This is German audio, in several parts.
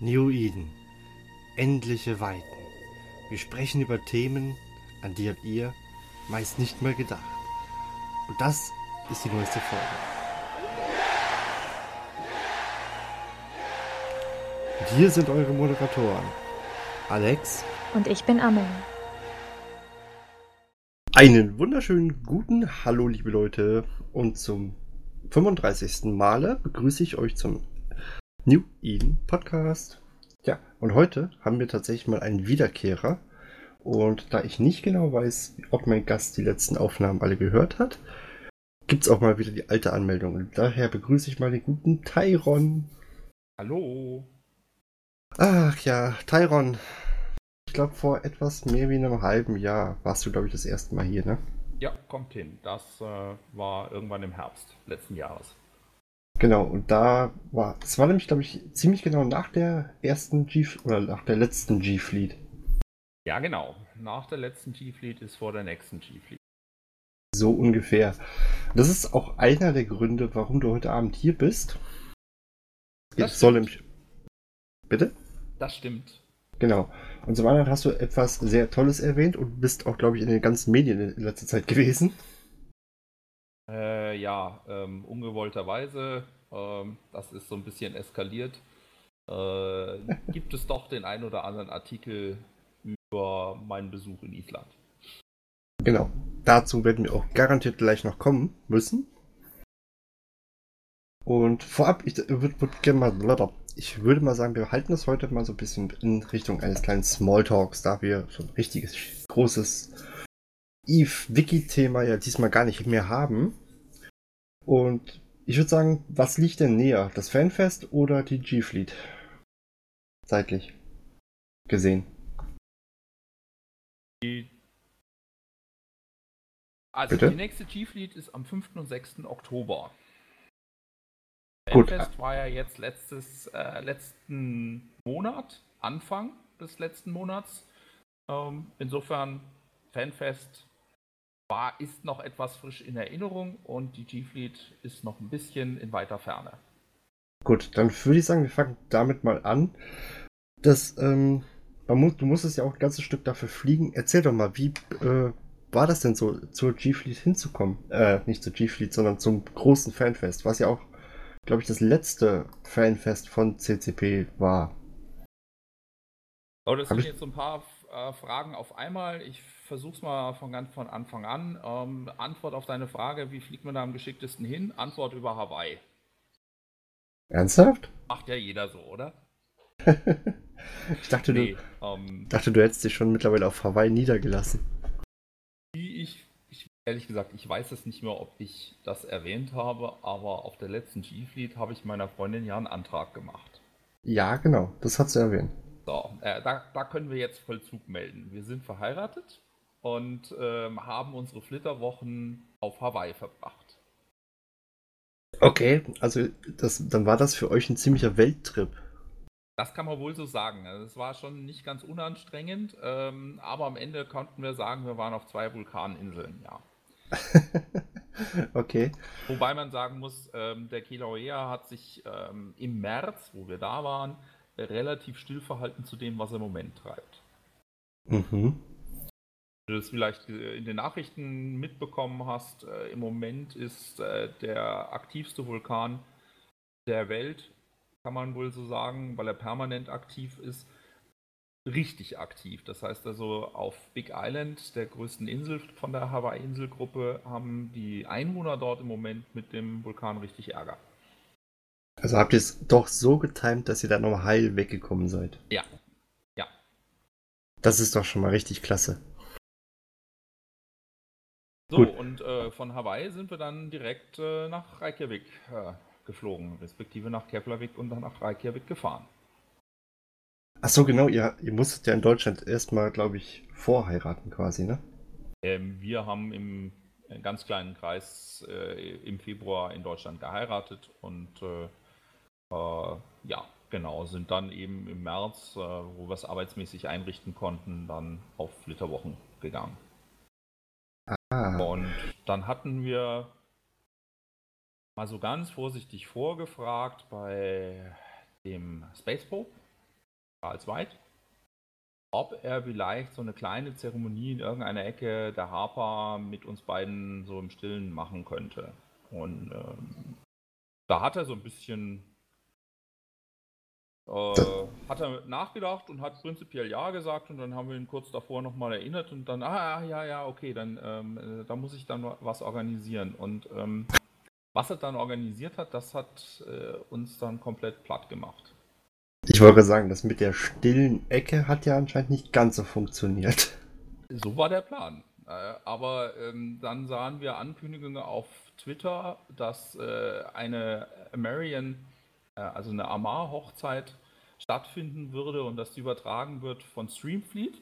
New Eden. Endliche Weiten. Wir sprechen über Themen, an die habt ihr meist nicht mal gedacht. Und das ist die neueste Folge. Und hier sind eure Moderatoren. Alex. Und ich bin Amel. Einen wunderschönen guten Hallo, liebe Leute. Und zum 35. Male begrüße ich euch zum New Eden Podcast. Ja, und heute haben wir tatsächlich mal einen Wiederkehrer. Und da ich nicht genau weiß, ob mein Gast die letzten Aufnahmen alle gehört hat, gibt es auch mal wieder die alte Anmeldung. Und daher begrüße ich mal den guten Tyron. Hallo. Ach ja, Tyron. Ich glaube, vor etwas mehr wie einem halben Jahr warst du, glaube ich, das erste Mal hier, ne? Ja, kommt hin. Das äh, war irgendwann im Herbst letzten Jahres. Genau, und da war, es war nämlich, glaube ich, ziemlich genau nach der ersten G oder nach der letzten G-Fleet. Ja, genau. Nach der letzten G-Fleet ist vor der nächsten G-Fleet. So ungefähr. Das ist auch einer der Gründe, warum du heute Abend hier bist. Das Ich soll nämlich. Bitte? Das stimmt. Genau. Und zum anderen hast du etwas sehr Tolles erwähnt und bist auch, glaube ich, in den ganzen Medien in letzter Zeit gewesen. Äh, ja, ähm, ungewollterweise, ähm, das ist so ein bisschen eskaliert, äh, gibt es doch den ein oder anderen Artikel über meinen Besuch in Island. Genau. Dazu werden wir auch garantiert gleich noch kommen müssen. Und vorab, ich würde würd gerne mal, ich würde mal sagen, wir halten das heute mal so ein bisschen in Richtung eines kleinen Smalltalks, da wir so ein richtiges, großes Eve-Wiki-Thema ja diesmal gar nicht mehr haben. Und ich würde sagen, was liegt denn näher? Das Fanfest oder die G-Fleet? Zeitlich gesehen. Die also Bitte? die nächste G-Fleet ist am 5. und 6. Oktober. Gut. Fanfest war ja jetzt letztes, äh, letzten Monat, Anfang des letzten Monats. Ähm, insofern, Fanfest war, ist noch etwas frisch in Erinnerung und die G-Fleet ist noch ein bisschen in weiter Ferne. Gut, dann würde ich sagen, wir fangen damit mal an. Das, ähm, muss, du musstest ja auch ein ganzes Stück dafür fliegen. Erzähl doch mal, wie äh, war das denn so, zur G-Fleet hinzukommen? Äh, nicht zur G-Fleet, sondern zum großen Fanfest, was ja auch, glaube ich, das letzte Fanfest von CCP war. Aber das Hab sind ich- jetzt so ein paar äh, Fragen auf einmal. Ich versuche es mal von ganz von Anfang an. Ähm, Antwort auf deine Frage, wie fliegt man da am geschicktesten hin? Antwort über Hawaii. Ernsthaft? Macht ja jeder so, oder? Ich dachte, Nee, du, ähm, dachte, du hättest dich schon mittlerweile auf Hawaii niedergelassen. wie ich, ich, ehrlich gesagt, ich weiß es nicht mehr, ob ich das erwähnt habe, aber auf der letzten G-Fleet habe ich meiner Freundin ja einen Antrag gemacht. Ja, genau, das hast du erwähnt. So, äh, da, da können wir jetzt Vollzug melden. Wir sind verheiratet und ähm, haben unsere Flitterwochen auf Hawaii verbracht. Okay, also das, dann war das für euch ein ziemlicher Welttrip. Das kann man wohl so sagen. Also es war schon nicht ganz unanstrengend, ähm, aber am Ende konnten wir sagen, wir waren auf zwei Vulkaninseln, ja. okay. Wobei man sagen muss, ähm, der Kilauea hat sich ähm, im März, wo wir da waren, äh, relativ still verhalten zu dem, was er im Moment treibt. Mhm. Wenn du das vielleicht äh, in den Nachrichten mitbekommen hast, äh, im Moment ist äh, der aktivste Vulkan der Welt, kann man wohl so sagen, weil er permanent aktiv ist, richtig aktiv. Das heißt also, auf Big Island, der größten Insel von der Hawaii-Inselgruppe, haben die Einwohner dort im Moment mit dem Vulkan richtig Ärger. Also habt ihr es doch so getimt, dass ihr da noch heil weggekommen seid. Ja. Ja. Das ist doch schon mal richtig klasse. So, Gut. und äh, von Hawaii sind wir dann direkt äh, nach Reykjavik äh, geflogen, respektive nach Keflavik und dann nach Reykjavik gefahren. Ach so, genau, ihr, ihr musstet ja in Deutschland erstmal, glaube ich, vorheiraten quasi, ne? Ähm, wir haben im äh, ganz kleinen Kreis äh, im Februar in Deutschland geheiratet und äh, ja, genau, sind dann eben im März, äh, wo wir es arbeitsmäßig einrichten konnten, dann auf Flitterwochen gegangen. Ah, Und dann hatten wir mal so ganz vorsichtig vorgefragt bei dem Space Pope, Charles White, ob er vielleicht so eine kleine Zeremonie in irgendeiner Ecke der Harper mit uns beiden so im Stillen machen könnte. Und ähm, da hat er so ein bisschen äh, hat er nachgedacht und hat prinzipiell ja gesagt und dann haben wir ihn kurz davor nochmal erinnert und dann, ah ja, ja, okay, dann ähm, äh, da muss ich dann was organisieren. Und ähm, was er dann organisiert hat, das hat äh, uns dann komplett platt gemacht. Ich wollte sagen, das mit der stillen Ecke hat ja anscheinend nicht ganz so funktioniert. So war der Plan. Äh, aber ähm, dann sahen wir Ankündigungen auf Twitter, dass äh, eine Marion also eine Amar-Hochzeit stattfinden würde und dass die übertragen wird von Streamfleet.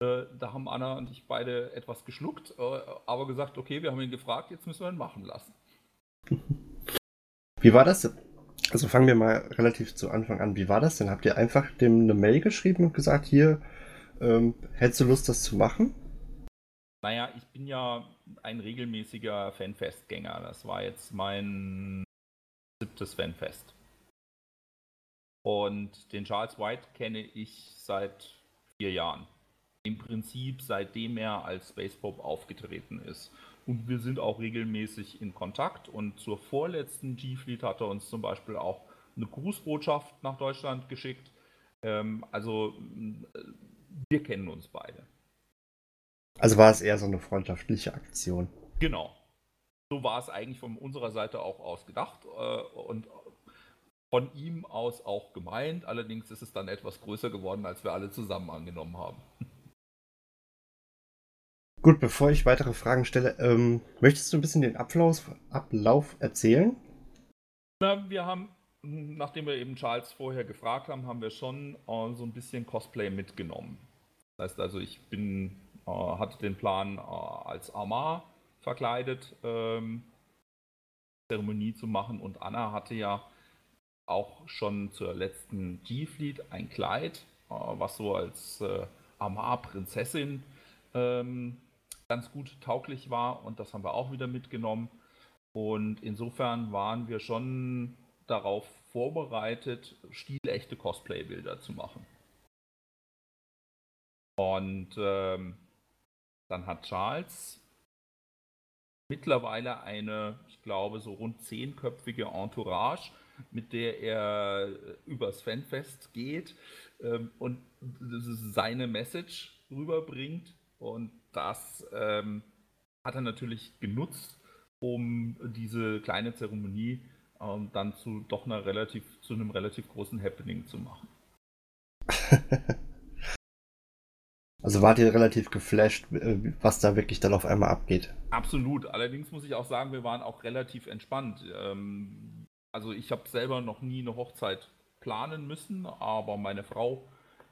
Äh, da haben Anna und ich beide etwas geschluckt, äh, aber gesagt, okay, wir haben ihn gefragt, jetzt müssen wir ihn machen lassen. Wie war das? Also fangen wir mal relativ zu Anfang an. Wie war das denn? Habt ihr einfach dem eine Mail geschrieben und gesagt, hier, ähm, hättest du Lust, das zu machen? Naja, ich bin ja ein regelmäßiger Fanfestgänger. Das war jetzt mein siebtes Fanfest. Und den Charles White kenne ich seit vier Jahren. Im Prinzip seitdem er als Space Pope aufgetreten ist. Und wir sind auch regelmäßig in Kontakt. Und zur vorletzten G-Fleet hat er uns zum Beispiel auch eine Grußbotschaft nach Deutschland geschickt. Ähm, also wir kennen uns beide. Also war es eher so eine freundschaftliche Aktion. Genau. So war es eigentlich von unserer Seite auch ausgedacht. Äh, und von ihm aus auch gemeint. Allerdings ist es dann etwas größer geworden, als wir alle zusammen angenommen haben. Gut, bevor ich weitere Fragen stelle, ähm, möchtest du ein bisschen den Ablauf, Ablauf erzählen? Na, wir haben, nachdem wir eben Charles vorher gefragt haben, haben wir schon äh, so ein bisschen Cosplay mitgenommen. Das heißt also, ich bin, äh, hatte den Plan, äh, als Amar verkleidet ähm, Zeremonie zu machen und Anna hatte ja auch schon zur letzten G-Fleet ein Kleid, äh, was so als äh, Amar-Prinzessin ähm, ganz gut tauglich war und das haben wir auch wieder mitgenommen. Und insofern waren wir schon darauf vorbereitet, stilechte Cosplay-Bilder zu machen. Und ähm, dann hat Charles mittlerweile eine, ich glaube, so rund zehnköpfige Entourage, mit der er äh, übers Fanfest geht ähm, und seine Message rüberbringt. Und das ähm, hat er natürlich genutzt, um diese kleine Zeremonie ähm, dann zu doch einer relativ, zu einem relativ großen Happening zu machen. Also wart ihr relativ geflasht, äh, was da wirklich dann auf einmal abgeht? Absolut. Allerdings muss ich auch sagen, wir waren auch relativ entspannt. Ähm, also ich habe selber noch nie eine Hochzeit planen müssen, aber meine Frau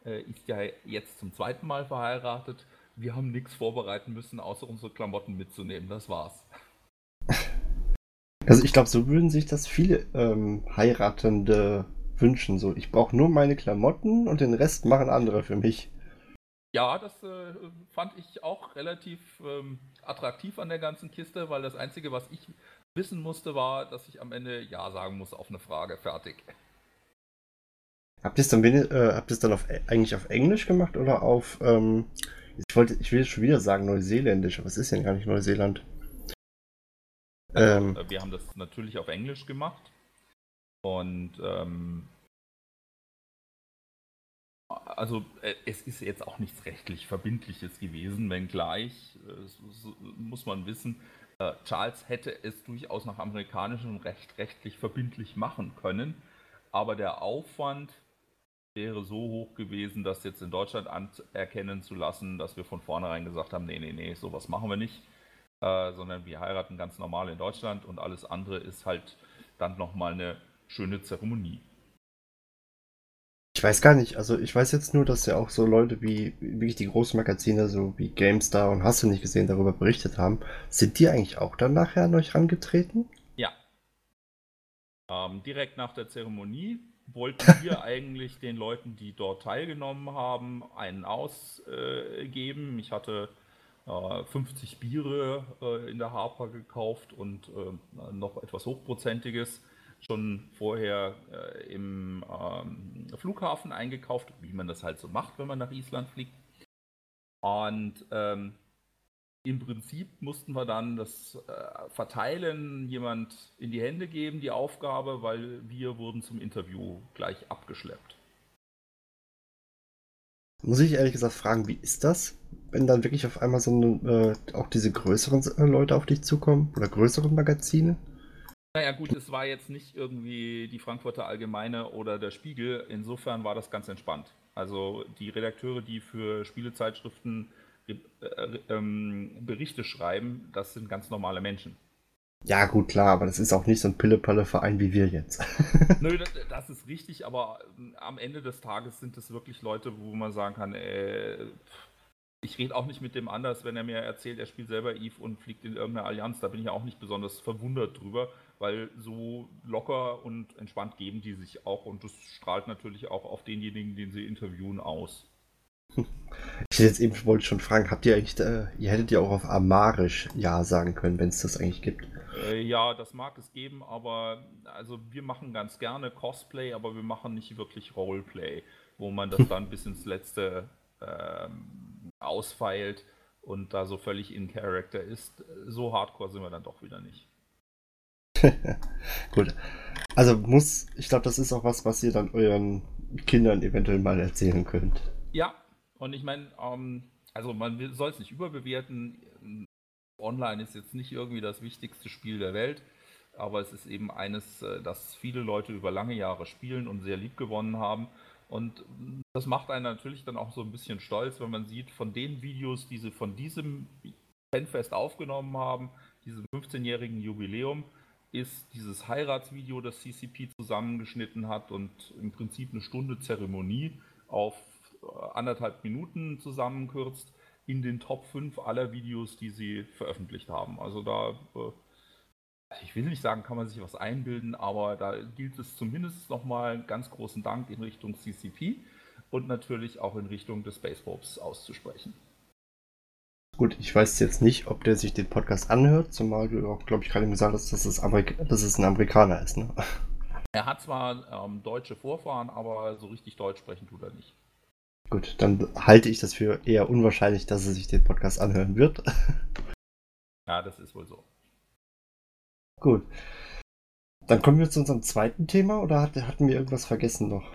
äh, ist ja jetzt zum zweiten Mal verheiratet. Wir haben nichts vorbereiten müssen, außer unsere Klamotten mitzunehmen. Das war's. Also ich glaube, so würden sich das viele ähm, Heiratende wünschen. So, ich brauche nur meine Klamotten und den Rest machen andere für mich. Ja, das äh, fand ich auch relativ ähm, attraktiv an der ganzen Kiste, weil das Einzige, was ich wissen musste, war, dass ich am Ende Ja sagen muss auf eine Frage. Fertig. Habt ihr es dann, äh, habt dann auf, eigentlich auf Englisch gemacht oder auf, ähm, ich wollte, ich will schon wieder sagen Neuseeländisch, aber es ist ja gar nicht Neuseeland. Also, ähm, wir haben das natürlich auf Englisch gemacht und ähm, also äh, es ist jetzt auch nichts rechtlich Verbindliches gewesen, wenngleich, äh, muss man wissen, äh, Charles hätte es durchaus nach amerikanischem Recht rechtlich verbindlich machen können, aber der Aufwand wäre so hoch gewesen, das jetzt in Deutschland anerkennen zu lassen, dass wir von vornherein gesagt haben, nee, nee, nee, sowas machen wir nicht, äh, sondern wir heiraten ganz normal in Deutschland und alles andere ist halt dann nochmal eine schöne Zeremonie. Ich weiß gar nicht, also ich weiß jetzt nur, dass ja auch so Leute wie wirklich die großen Magazine, so wie GameStar und Hast du nicht gesehen, darüber berichtet haben. Sind die eigentlich auch dann nachher an euch rangetreten? Ja. Ähm, direkt nach der Zeremonie wollten wir eigentlich den Leuten, die dort teilgenommen haben, einen ausgeben. Äh, ich hatte äh, 50 Biere äh, in der Harper gekauft und äh, noch etwas Hochprozentiges schon vorher äh, im ähm, Flughafen eingekauft, wie man das halt so macht, wenn man nach Island fliegt. Und ähm, im Prinzip mussten wir dann das äh, Verteilen jemand in die Hände geben, die Aufgabe, weil wir wurden zum Interview gleich abgeschleppt. Muss ich ehrlich gesagt fragen, wie ist das, wenn dann wirklich auf einmal so eine, äh, auch diese größeren Leute auf dich zukommen oder größeren Magazine? Naja gut, es war jetzt nicht irgendwie die Frankfurter Allgemeine oder der Spiegel. Insofern war das ganz entspannt. Also die Redakteure, die für Spielezeitschriften äh, ähm, Berichte schreiben, das sind ganz normale Menschen. Ja, gut, klar, aber das ist auch nicht so ein Pille-Palle-Verein wie wir jetzt. Nö, das, das, ist richtig, aber ähm, am Ende des Tages sind es wirklich Leute, wo man sagen kann, äh, ich rede auch nicht mit dem anders, wenn er mir erzählt, er spielt selber Eve und fliegt in irgendeine Allianz. Da bin ich ja auch nicht besonders verwundert drüber, weil so locker und entspannt geben die sich auch und das strahlt natürlich auch auf denjenigen, den sie interviewen, aus. Ich jetzt eben wollte schon fragen, habt ihr eigentlich, äh, ihr hättet ja auch auf Amarisch Ja sagen können, wenn es das eigentlich gibt. Äh, ja, das mag es geben, aber also wir machen ganz gerne Cosplay, aber wir machen nicht wirklich Roleplay, wo man das dann bis ins letzte ähm, ausfeilt und da so völlig in Character ist. So hardcore sind wir dann doch wieder nicht. Gut. Also muss, ich glaube, das ist auch was, was ihr dann euren Kindern eventuell mal erzählen könnt. Ja, und ich meine, ähm, also man soll es nicht überbewerten. Online ist jetzt nicht irgendwie das wichtigste Spiel der Welt, aber es ist eben eines, äh, das viele Leute über lange Jahre spielen und sehr lieb gewonnen haben. Und das macht einen natürlich dann auch so ein bisschen stolz, wenn man sieht, von den Videos, die sie von diesem Fanfest aufgenommen haben, diesem 15-jährigen Jubiläum, ist dieses Heiratsvideo, das CCP zusammengeschnitten hat und im Prinzip eine Stunde Zeremonie auf äh, anderthalb Minuten zusammenkürzt in den Top 5 aller Videos, die sie veröffentlicht haben. Also da, äh, ich will nicht sagen, kann man sich was einbilden, aber da gilt es zumindest nochmal einen ganz großen Dank in Richtung CCP und natürlich auch in Richtung des Space Popes auszusprechen. Gut, ich weiß jetzt nicht, ob der sich den Podcast anhört, zumal du auch, glaube ich, gerade gesagt hast, dass es, Amerik dass es ein Amerikaner ist. Ne? Er hat zwar ähm, deutsche Vorfahren, aber so richtig Deutsch sprechen tut er nicht. Gut, dann halte ich das für eher unwahrscheinlich, dass er sich den Podcast anhören wird. Ja, das ist wohl so. Gut. Dann kommen wir zu unserem zweiten Thema oder hatten wir irgendwas vergessen noch?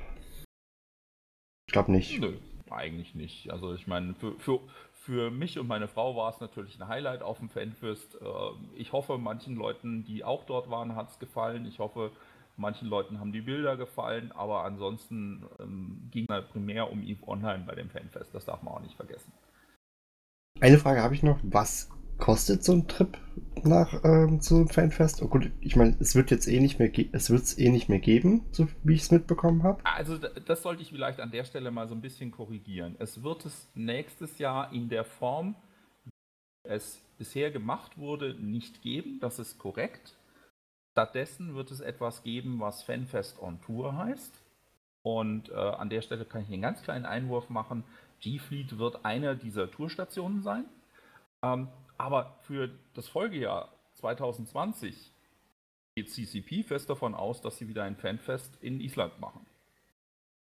Ich glaube nicht. Nö, eigentlich nicht. Also ich meine, für, für, für mich und meine Frau war es natürlich ein Highlight auf dem Fanfest. Ähm, ich hoffe, manchen Leuten, die auch dort waren, hat es gefallen. Ich hoffe, manchen Leuten haben die Bilder gefallen, aber ansonsten ähm, ging es primär um EVE Online bei dem Fanfest. Das darf man auch nicht vergessen. Eine Frage habe ich noch. Was kostet so ein Trip nach ähm, zu einem Fanfest? Oh gut, ich meine, es wird jetzt eh nicht mehr es wird es eh nicht mehr geben, so wie ich es mitbekommen habe. Also das sollte ich vielleicht an der Stelle mal so ein bisschen korrigieren. Es wird es nächstes Jahr in der Form, wie es bisher gemacht wurde, nicht geben. Das ist korrekt. Stattdessen wird es etwas geben, was Fanfest on Tour heißt. Und äh, an der Stelle kann ich einen ganz kleinen Einwurf machen. G-Fleet wird eine dieser Tourstationen sein. Ähm, aber für das Folgejahr 2020 geht CCP fest davon aus, dass sie wieder ein Fanfest in Island machen.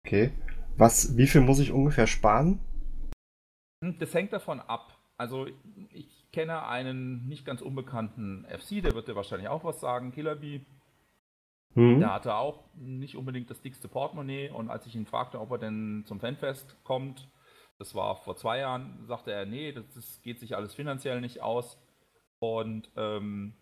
Okay. Was, wie viel muss ich ungefähr sparen? Hm, das hängt davon ab. Also ich kenne einen nicht ganz unbekannten FC, der wird dir wahrscheinlich auch was sagen, Killerbee. Mhm. Der hatte auch nicht unbedingt das dickste Portemonnaie und als ich ihn fragte, ob er denn zum Fanfest kommt, das war vor zwei Jahren, sagte er, nee, das, das geht sich alles finanziell nicht aus. Und ähm,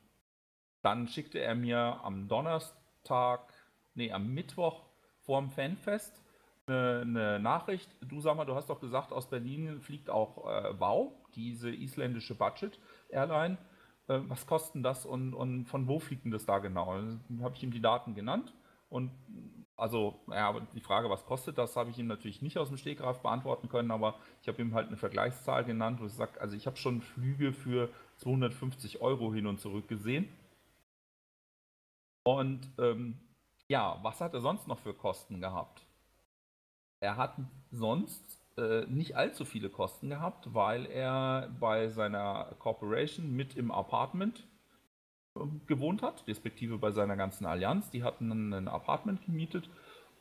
dann schickte er mir am Donnerstag, nee, am Mittwoch vorm Fanfest eine, eine, Nachricht. Du sag mal, du hast doch gesagt, aus Berlin fliegt auch äh, Wow, diese isländische Budget-Airline. Äh, was kostet das und, und von wo fliegt denn das da genau? Dann habe ich ihm die Daten genannt und also, ja, die Frage, was kostet das, habe ich ihm natürlich nicht aus dem Stegreif beantworten können, aber ich habe ihm halt eine Vergleichszahl genannt, wo ich sage, also ich habe schon Flüge für 250 Euro hin und zurück gesehen. Und ähm, ja, was hat er sonst noch für Kosten gehabt? Er hat sonst äh, nicht allzu viele Kosten gehabt, weil er bei seiner Corporation mit im Apartment gewohnt hat, respektive bei seiner ganzen Allianz. Die hatten ein Apartment gemietet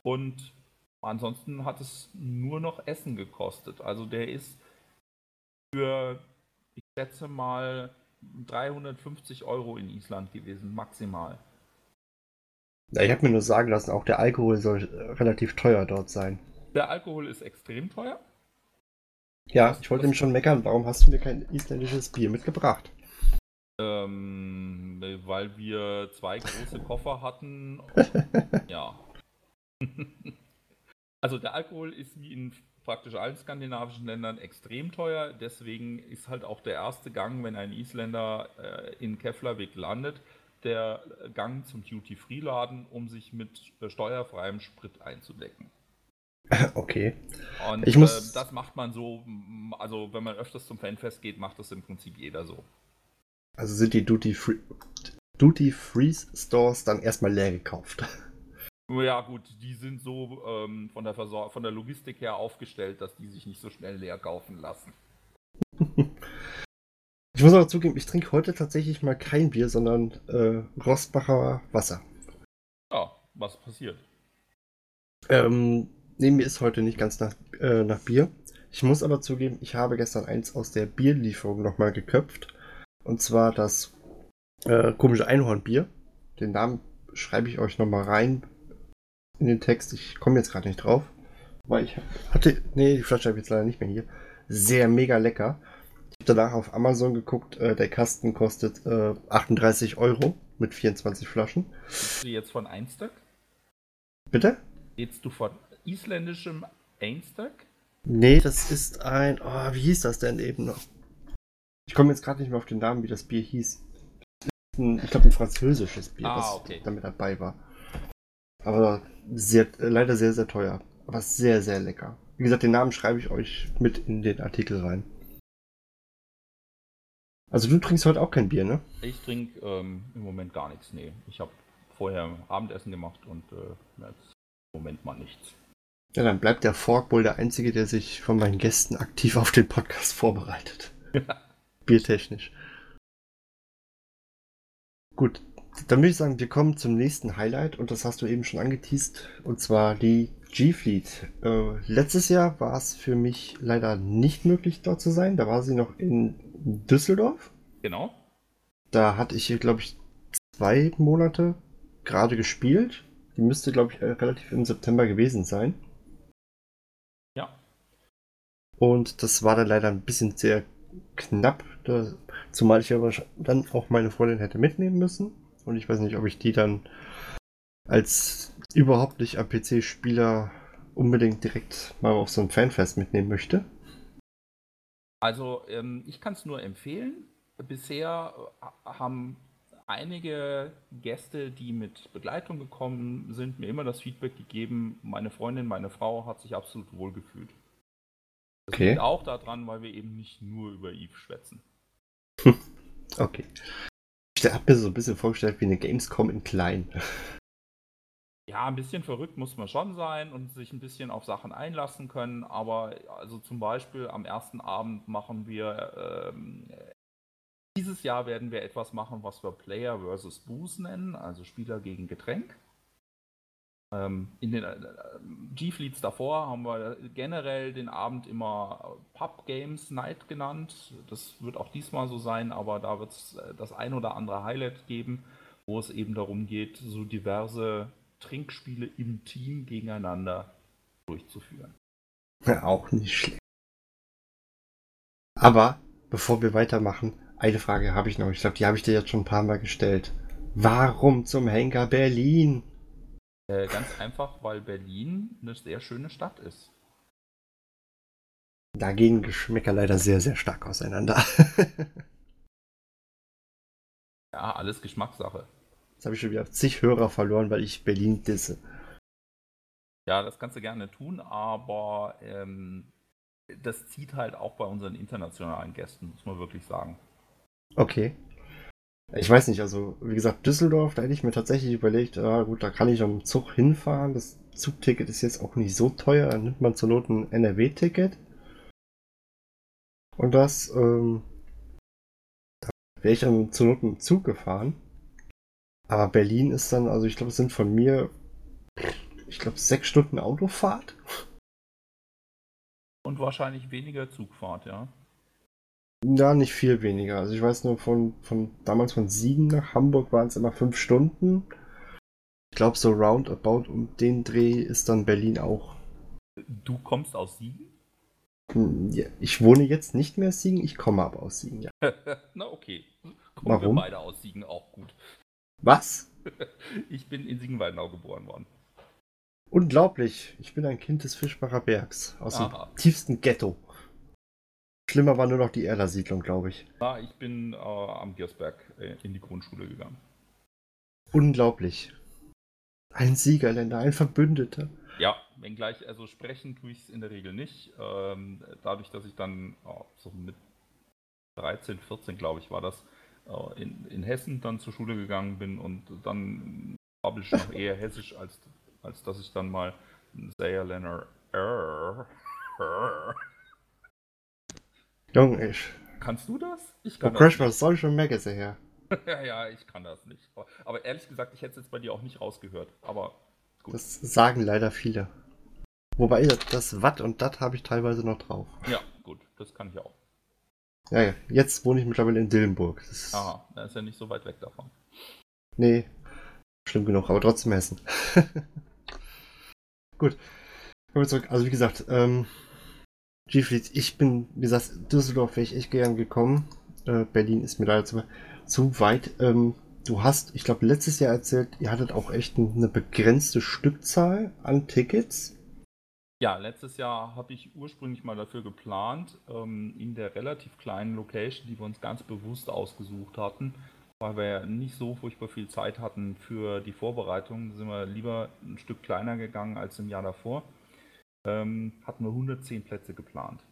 und ansonsten hat es nur noch Essen gekostet. Also der ist für, ich schätze mal, 350 Euro in Island gewesen, maximal. Ja, ich habe mir nur sagen lassen, auch der Alkohol soll relativ teuer dort sein. Der Alkohol ist extrem teuer. Ja, ich wollte nämlich schon meckern, warum hast du mir kein isländisches Bier mitgebracht? Ähm, weil wir zwei große Koffer hatten. ja. also der Alkohol ist wie in praktisch allen skandinavischen Ländern extrem teuer. Deswegen ist halt auch der erste Gang, wenn ein Isländer äh, in Keflavik landet, der Gang zum Duty-Free-Laden, um sich mit äh, steuerfreiem Sprit einzudecken. Okay. Und Ich muss- äh, das macht man so, also wenn man öfters zum Fanfest geht, macht das im Prinzip jeder so. Also sind die Duty Free, Duty Free Stores dann erstmal leer gekauft. Ja gut, die sind so ähm, von, der Versor von der Logistik her aufgestellt, dass die sich nicht so schnell leer kaufen lassen. Ich muss aber zugeben, ich trinke heute tatsächlich mal kein Bier, sondern äh, Rostbacher Wasser. Ja, was passiert? Ähm, neben mir ist heute nicht ganz nach, äh, nach Bier. Ich muss aber zugeben, ich habe gestern eins aus der Bierlieferung nochmal geköpft. Und zwar das äh, komische Einhornbier. Den Namen schreibe ich euch nochmal rein in den Text. Ich komme jetzt gerade nicht drauf. Weil ich hatte. Nee, die Flasche habe ich jetzt leider nicht mehr hier. Sehr mega lecker. Ich habe danach auf Amazon geguckt. Äh, der Kasten kostet äh, 38 Euro mit 24 Flaschen. Bist du jetzt von Einstök? Bitte? Jetzt du von isländischem Einstök? Nee, das ist ein. Oh, wie hieß das denn eben noch? Ich komme jetzt gerade nicht mehr auf den Namen, wie das Bier hieß. Ein, ich glaube, ein französisches Bier, Ah, was okay. damit dabei war. Aber sehr, leider sehr, sehr teuer. Aber sehr, sehr lecker. Wie gesagt, den Namen schreibe ich euch mit in den Artikel rein. Also du trinkst heute auch kein Bier, ne? Ich trinke ähm, im Moment gar nichts, nee. Ich habe vorher Abendessen gemacht und äh, jetzt im Moment mal nichts. Ja, dann bleibt der Fork wohl der Einzige, der sich von meinen Gästen aktiv auf den Podcast vorbereitet. Biertechnisch. Gut, dann würde ich sagen, wir kommen zum nächsten Highlight und das hast du eben schon angeteased und zwar die G-Fleet. Äh, letztes Jahr war es für mich leider nicht möglich dort zu sein. Da war sie noch in Düsseldorf. Genau. Da hatte ich glaube ich, zwei Monate gerade gespielt. Die müsste, glaube ich, relativ im September gewesen sein. Ja. Und das war dann leider ein bisschen sehr knapp, da, zumal ich aber dann auch meine Freundin hätte mitnehmen müssen. Und ich weiß nicht, ob ich die dann als überhaupt nicht am PC-Spieler unbedingt direkt mal auf so ein Fanfest mitnehmen möchte. Also ähm, ich kann es nur empfehlen. Bisher äh, haben einige Gäste, die mit Begleitung gekommen sind, mir immer das Feedback gegeben, meine Freundin, meine Frau hat sich absolut wohlgefühlt. Das Okay. liegt auch daran, weil wir eben nicht nur über Eve schwätzen. Okay. Ich habe mir so ein bisschen vorgestellt wie eine Gamescom in klein. Ja, ein bisschen verrückt muss man schon sein und sich ein bisschen auf Sachen einlassen können, aber also zum Beispiel am ersten Abend machen wir, ähm, dieses Jahr werden wir etwas machen, was wir Player versus Booze nennen, also Spieler gegen Getränk. Ähm, in den äh, G-Fleets davor haben wir generell den Abend immer Pub Games Night genannt. Das wird auch diesmal so sein, aber da wird es das ein oder andere Highlight geben, wo es eben darum geht, so diverse Trinkspiele im Team gegeneinander durchzuführen. Ja, auch nicht schlecht. Aber bevor wir weitermachen, eine Frage habe ich noch. Ich glaube, die habe ich dir jetzt schon ein paar Mal gestellt. Warum zum Henker Berlin? Äh, ganz einfach, weil Berlin eine sehr schöne Stadt ist. Da gehen Geschmäcker leider sehr, sehr stark auseinander. Ja, alles Geschmackssache. Jetzt habe ich schon wieder zig Hörer verloren, weil ich Berlin disse. Ja, das kannst du gerne tun, aber ähm, das zieht halt auch bei unseren internationalen Gästen, muss man wirklich sagen. Okay. Ich weiß nicht, also wie gesagt, Düsseldorf, da hätte ich mir tatsächlich überlegt, ja gut, da kann ich am Zug hinfahren. Das Zugticket ist jetzt auch nicht so teuer, dann nimmt man zur Not ein NRW-Ticket. Und das, ähm, da wäre ich dann zur Not mit dem Zug gefahren. Aber Berlin ist dann, also ich glaube, es sind von mir ich glaube, sechs Stunden Autofahrt. Und wahrscheinlich weniger Zugfahrt, ja. Ja, nicht viel weniger. Also ich weiß nur von, von damals von Siegen nach Hamburg waren es immer fünf Stunden. Ich glaube, so roundabout um den Dreh ist dann Berlin auch. Du kommst aus Siegen? Hm, ich wohne jetzt nicht mehr aus Siegen, ich komme aber aus Siegen, ja. Na okay. Kommen Warum? wir beide aus Siegen auch gut. Was? ich bin in Siegenwaldnau geboren worden. Unglaublich. Ich bin ein Kind des Fischbacher Bergs. Aus Aha. dem tiefsten Ghetto. Schlimmer war nur noch die Erler-Siedlung, glaube ich. Ja, ich bin äh, am Giersberg äh, in die Grundschule gegangen. Unglaublich. Ein Siegerländer, ein Verbündeter. Ja, wenngleich, also sprechen tue ich es in der Regel nicht. Ähm, dadurch, dass ich dann oh, so mit 13, 14, glaube ich, war das, äh, in, in Hessen dann zur Schule gegangen bin und dann habe ich noch eher hessisch, als, als dass ich dann mal Saarländer Junge, ich. Kannst du das? Ich kann oh, das. Crash, soll schon Magazine her? ja, ja, ich kann das nicht. Aber ehrlich gesagt, ich hätte es jetzt bei dir auch nicht rausgehört. Aber gut. Das sagen leider viele. Wobei das Watt und Dat habe ich teilweise noch drauf. Ja, gut, das kann ich auch. Ja, ja. Jetzt wohne ich mittlerweile in Dillenburg. Das Aha, da ist ja nicht so weit weg davon. Nee, schlimm genug, aber trotzdem Hessen. Gut. Kommen wir zurück. Also wie gesagt, ähm, G-Fleet, ich bin, wie gesagt, Düsseldorf wäre ich echt gern gekommen. Äh, Berlin ist mir leider zu, zu weit. Ähm, du hast, ich glaube, letztes Jahr erzählt, ihr hattet auch echt eine begrenzte Stückzahl an Tickets. Ja, letztes Jahr habe ich ursprünglich mal dafür geplant, ähm, in der relativ kleinen Location, die wir uns ganz bewusst ausgesucht hatten, weil wir ja nicht so furchtbar viel Zeit hatten für die Vorbereitung, sind wir lieber ein Stück kleiner gegangen als im Jahr davor. Ähm, hatten wir 110 Plätze geplant.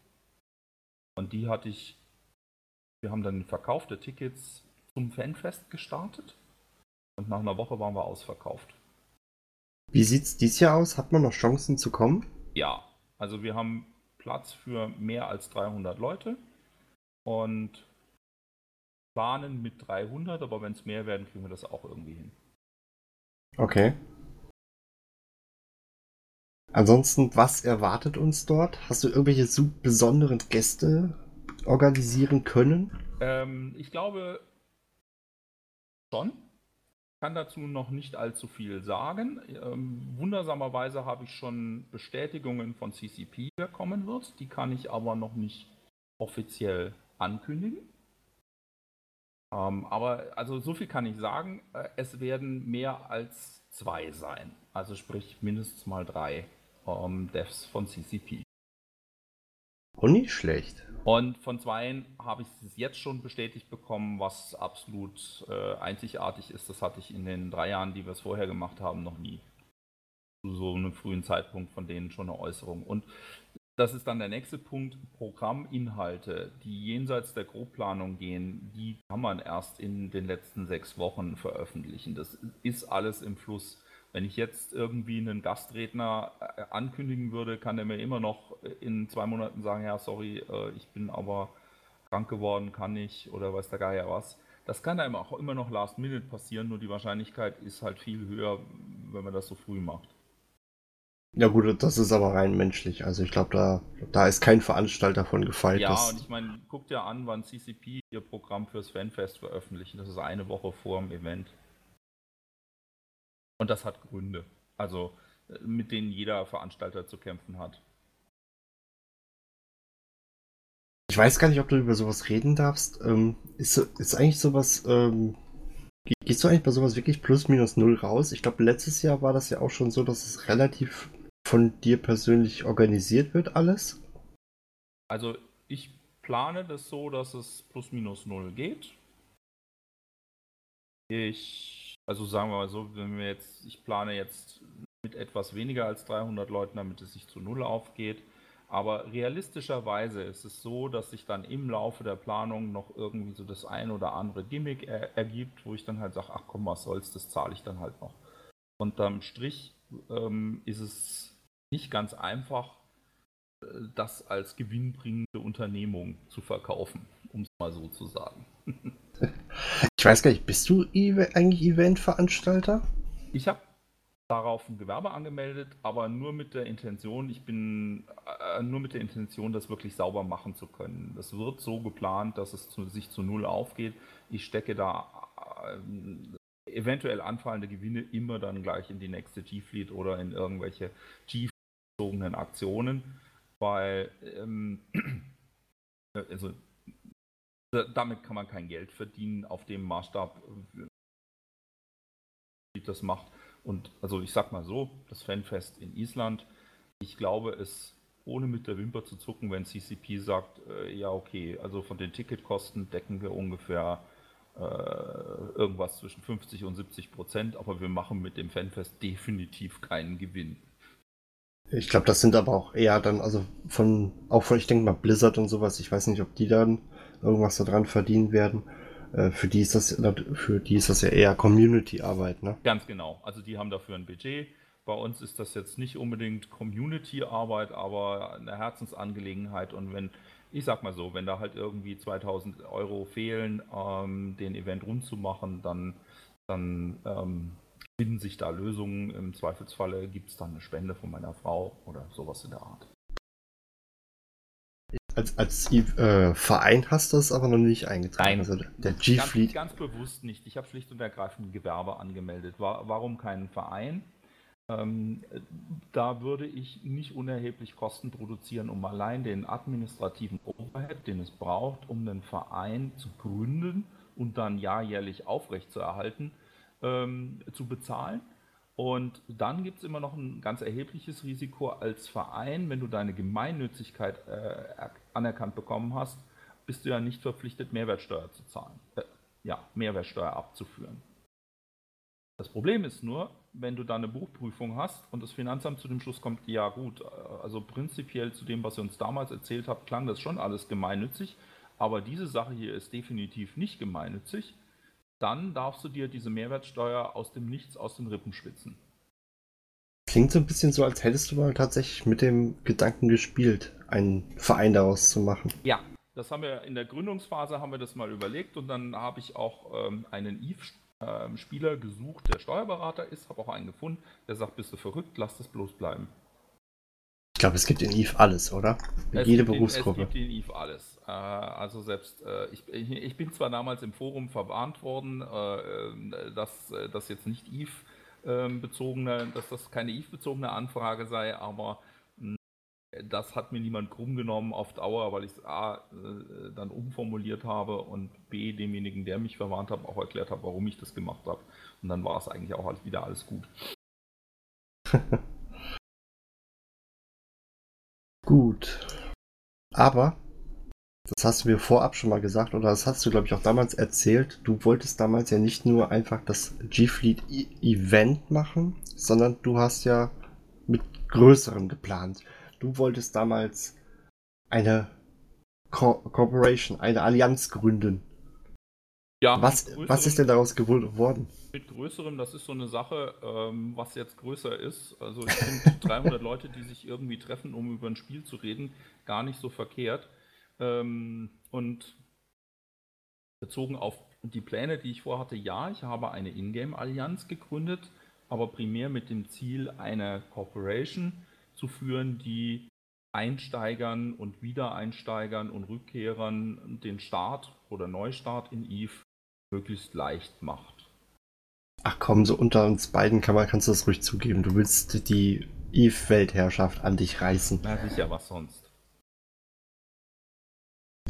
Und die hatte ich, wir haben dann verkaufte Tickets zum Fanfest gestartet und nach einer Woche waren wir ausverkauft. Wie sieht es dieses Jahr aus? Hat man noch Chancen zu kommen? Ja, also wir haben Platz für mehr als 300 Leute und planen mit 300, aber wenn es mehr werden, kriegen wir das auch irgendwie hin. Okay. Ansonsten, was erwartet uns dort? Hast du irgendwelche so besonderen Gäste organisieren können? Ähm, ich glaube schon kann dazu noch nicht allzu viel sagen. Ähm, wundersamerweise habe ich schon Bestätigungen von CCP, wer kommen wird. Die kann ich aber noch nicht offiziell ankündigen. Ähm, aber also so viel kann ich sagen, äh, es werden mehr als zwei sein. Also sprich mindestens mal drei ähm, Devs von CCP. Und nicht schlecht. Und von zweien habe ich es jetzt schon bestätigt bekommen, was absolut äh, einzigartig ist. Das hatte ich in den drei Jahren, die wir es vorher gemacht haben, noch nie. Zu so einem frühen Zeitpunkt von denen schon eine Äußerung. Und das ist dann der nächste Punkt. Programminhalte, die jenseits der Grobplanung gehen, die kann man erst in den letzten sechs Wochen veröffentlichen. Das ist alles im Fluss. Wenn ich jetzt irgendwie einen Gastredner äh, ankündigen würde, kann er mir immer noch in zwei Monaten sagen, ja, sorry, äh, ich bin aber krank geworden, kann nicht oder weiß der Geier was. Das kann einem auch immer noch last minute passieren, nur die Wahrscheinlichkeit ist halt viel höher, wenn man das so früh macht. Ja gut, das ist aber rein menschlich. Also ich glaube, da, da ist kein Veranstalter von gefeilt. Ja, und ich meine, guckt ja an, wann CCP ihr Programm fürs Fanfest veröffentlichen. Das ist eine Woche vor dem Event. Und das hat Gründe, also äh, mit denen jeder Veranstalter zu kämpfen hat. Ich weiß gar nicht, ob du über sowas reden darfst. Ähm, ist, ist eigentlich sowas, ähm, gehst du eigentlich bei sowas wirklich plus minus null raus? Ich glaube, letztes Jahr war das ja auch schon so, dass es relativ von dir persönlich organisiert wird, alles. Also ich plane das so, dass es plus minus null geht. Ich also sagen wir mal so, wenn wir jetzt, ich plane jetzt mit etwas weniger als 300 Leuten, damit es sich zu Null aufgeht. Aber realistischerweise ist es so, dass sich dann im Laufe der Planung noch irgendwie so das ein oder andere Gimmick er ergibt, wo ich dann halt sage, ach komm, was soll's, das zahle ich dann halt noch. Unterm Strich ähm, ist es nicht ganz einfach, äh, das als gewinnbringende Unternehmung zu verkaufen, um es mal so zu sagen. Ich weiß gar nicht, bist du eigentlich Eventveranstalter? Ich habe darauf ein Gewerbe angemeldet, aber nur mit der Intention, ich bin äh, nur mit der Intention, das wirklich sauber machen zu können. Das wird so geplant, dass es zu, sich zu null aufgeht. Ich stecke da äh, eventuell anfallende Gewinne immer dann gleich in die nächste G-Fleet oder in irgendwelche G-bezogenen Aktionen, weil ähm, also damit kann man kein Geld verdienen auf dem Maßstab, wie das macht. Und also ich sag mal so, das Fanfest in Island, ich glaube es ohne mit der Wimper zu zucken, wenn CCP sagt, äh, ja okay, also von den Ticketkosten decken wir ungefähr äh, irgendwas zwischen 50 und 70 Prozent, aber wir machen mit dem Fanfest definitiv keinen Gewinn. Ich glaube, das sind aber auch eher dann, also von, auch von, ich denke mal Blizzard und sowas, ich weiß nicht, ob die dann irgendwas daran verdienen werden. Äh, für die ist das, für die ist das ja eher Community-Arbeit, ne? Ganz genau. Also die haben dafür ein Budget. Bei uns ist das jetzt nicht unbedingt Community-Arbeit, aber eine Herzensangelegenheit. Und wenn, ich sag mal so, wenn da halt irgendwie 2000 Euro fehlen, ähm, den Event rund zu machen, dann, dann ähm, finden sich da Lösungen. Im Zweifelsfalle gibt es dann eine Spende von meiner Frau oder sowas in der Art. Als, als äh, Verein hast du es aber noch nicht eingetragen. Nein. Also der G-Fleet. Ganz, ganz, bewusst nicht. Ich habe schlicht und ergreifend Gewerbe angemeldet. War, warum keinen Verein? Ähm, da würde ich nicht unerheblich Kosten produzieren, um allein den administrativen Overhead, den es braucht, um einen Verein zu gründen und dann jahrjährlich aufrechtzuerhalten, ähm, zu bezahlen. Und dann gibt es immer noch ein ganz erhebliches Risiko als Verein, wenn du deine Gemeinnützigkeit äh, anerkannt bekommen hast, bist du ja nicht verpflichtet, Mehrwertsteuer zu zahlen. Äh, ja, Mehrwertsteuer abzuführen. Das Problem ist nur, wenn du da eine Buchprüfung hast und das Finanzamt zu dem Schluss kommt, ja gut, also prinzipiell zu dem, was ihr uns damals erzählt habt, klang das schon alles gemeinnützig, aber diese Sache hier ist definitiv nicht gemeinnützig dann darfst du dir diese Mehrwertsteuer aus dem Nichts aus den Rippen schwitzen. Klingt so ein bisschen so, als hättest du mal tatsächlich mit dem Gedanken gespielt, einen Verein daraus zu machen. Ja, das haben wir in der Gründungsphase haben wir das mal überlegt und dann habe ich auch ähm, einen Eve-Spieler ähm, gesucht, der Steuerberater ist, habe auch einen gefunden, der sagt, bist du verrückt, lass das bloß bleiben. Ich glaube, es gibt in Eve alles, oder? Es Jede Berufsgruppe. Es gibt in Eve alles. Äh, also selbst, äh, ich, ich, bin zwar damals im Forum verwarnt worden, äh, dass das jetzt nicht Eve bezogene, dass das keine Eve bezogene Anfrage sei, aber hm, das hat mir niemand krumm genommen auf Dauer, weil ich es A dann umformuliert habe und B demjenigen, der mich verwarnt hat, auch erklärt habe, warum ich das gemacht habe. Und dann war es eigentlich auch wieder alles gut. Gut. Aber, das hast du mir vorab schon mal gesagt, oder das hast du, glaube ich, auch damals erzählt, du wolltest damals ja nicht nur einfach das G-Fleet e Event machen, sondern du hast ja mit größerem geplant. Du wolltest damals eine Co Corporation, eine Allianz gründen. Ja, was, was ist denn daraus geworden? Mit größerem, das ist so eine Sache, ähm, was jetzt größer ist. Also ich finde 300 Leute, die sich irgendwie treffen, um über ein Spiel zu reden, gar nicht so verkehrt. Ähm, und bezogen auf die Pläne, die ich vorhatte, ja, ich habe eine Ingame-Allianz gegründet, aber primär mit dem Ziel, eine Corporation zu führen, die Einsteigern und Wiedereinsteigern und Rückkehrern den Start oder Neustart in Eve möglichst leicht macht. Ach komm, so unter uns beiden kann man, kannst du das ruhig zugeben. Du willst die Eve-Weltherrschaft an dich reißen. Na sicher, was sonst.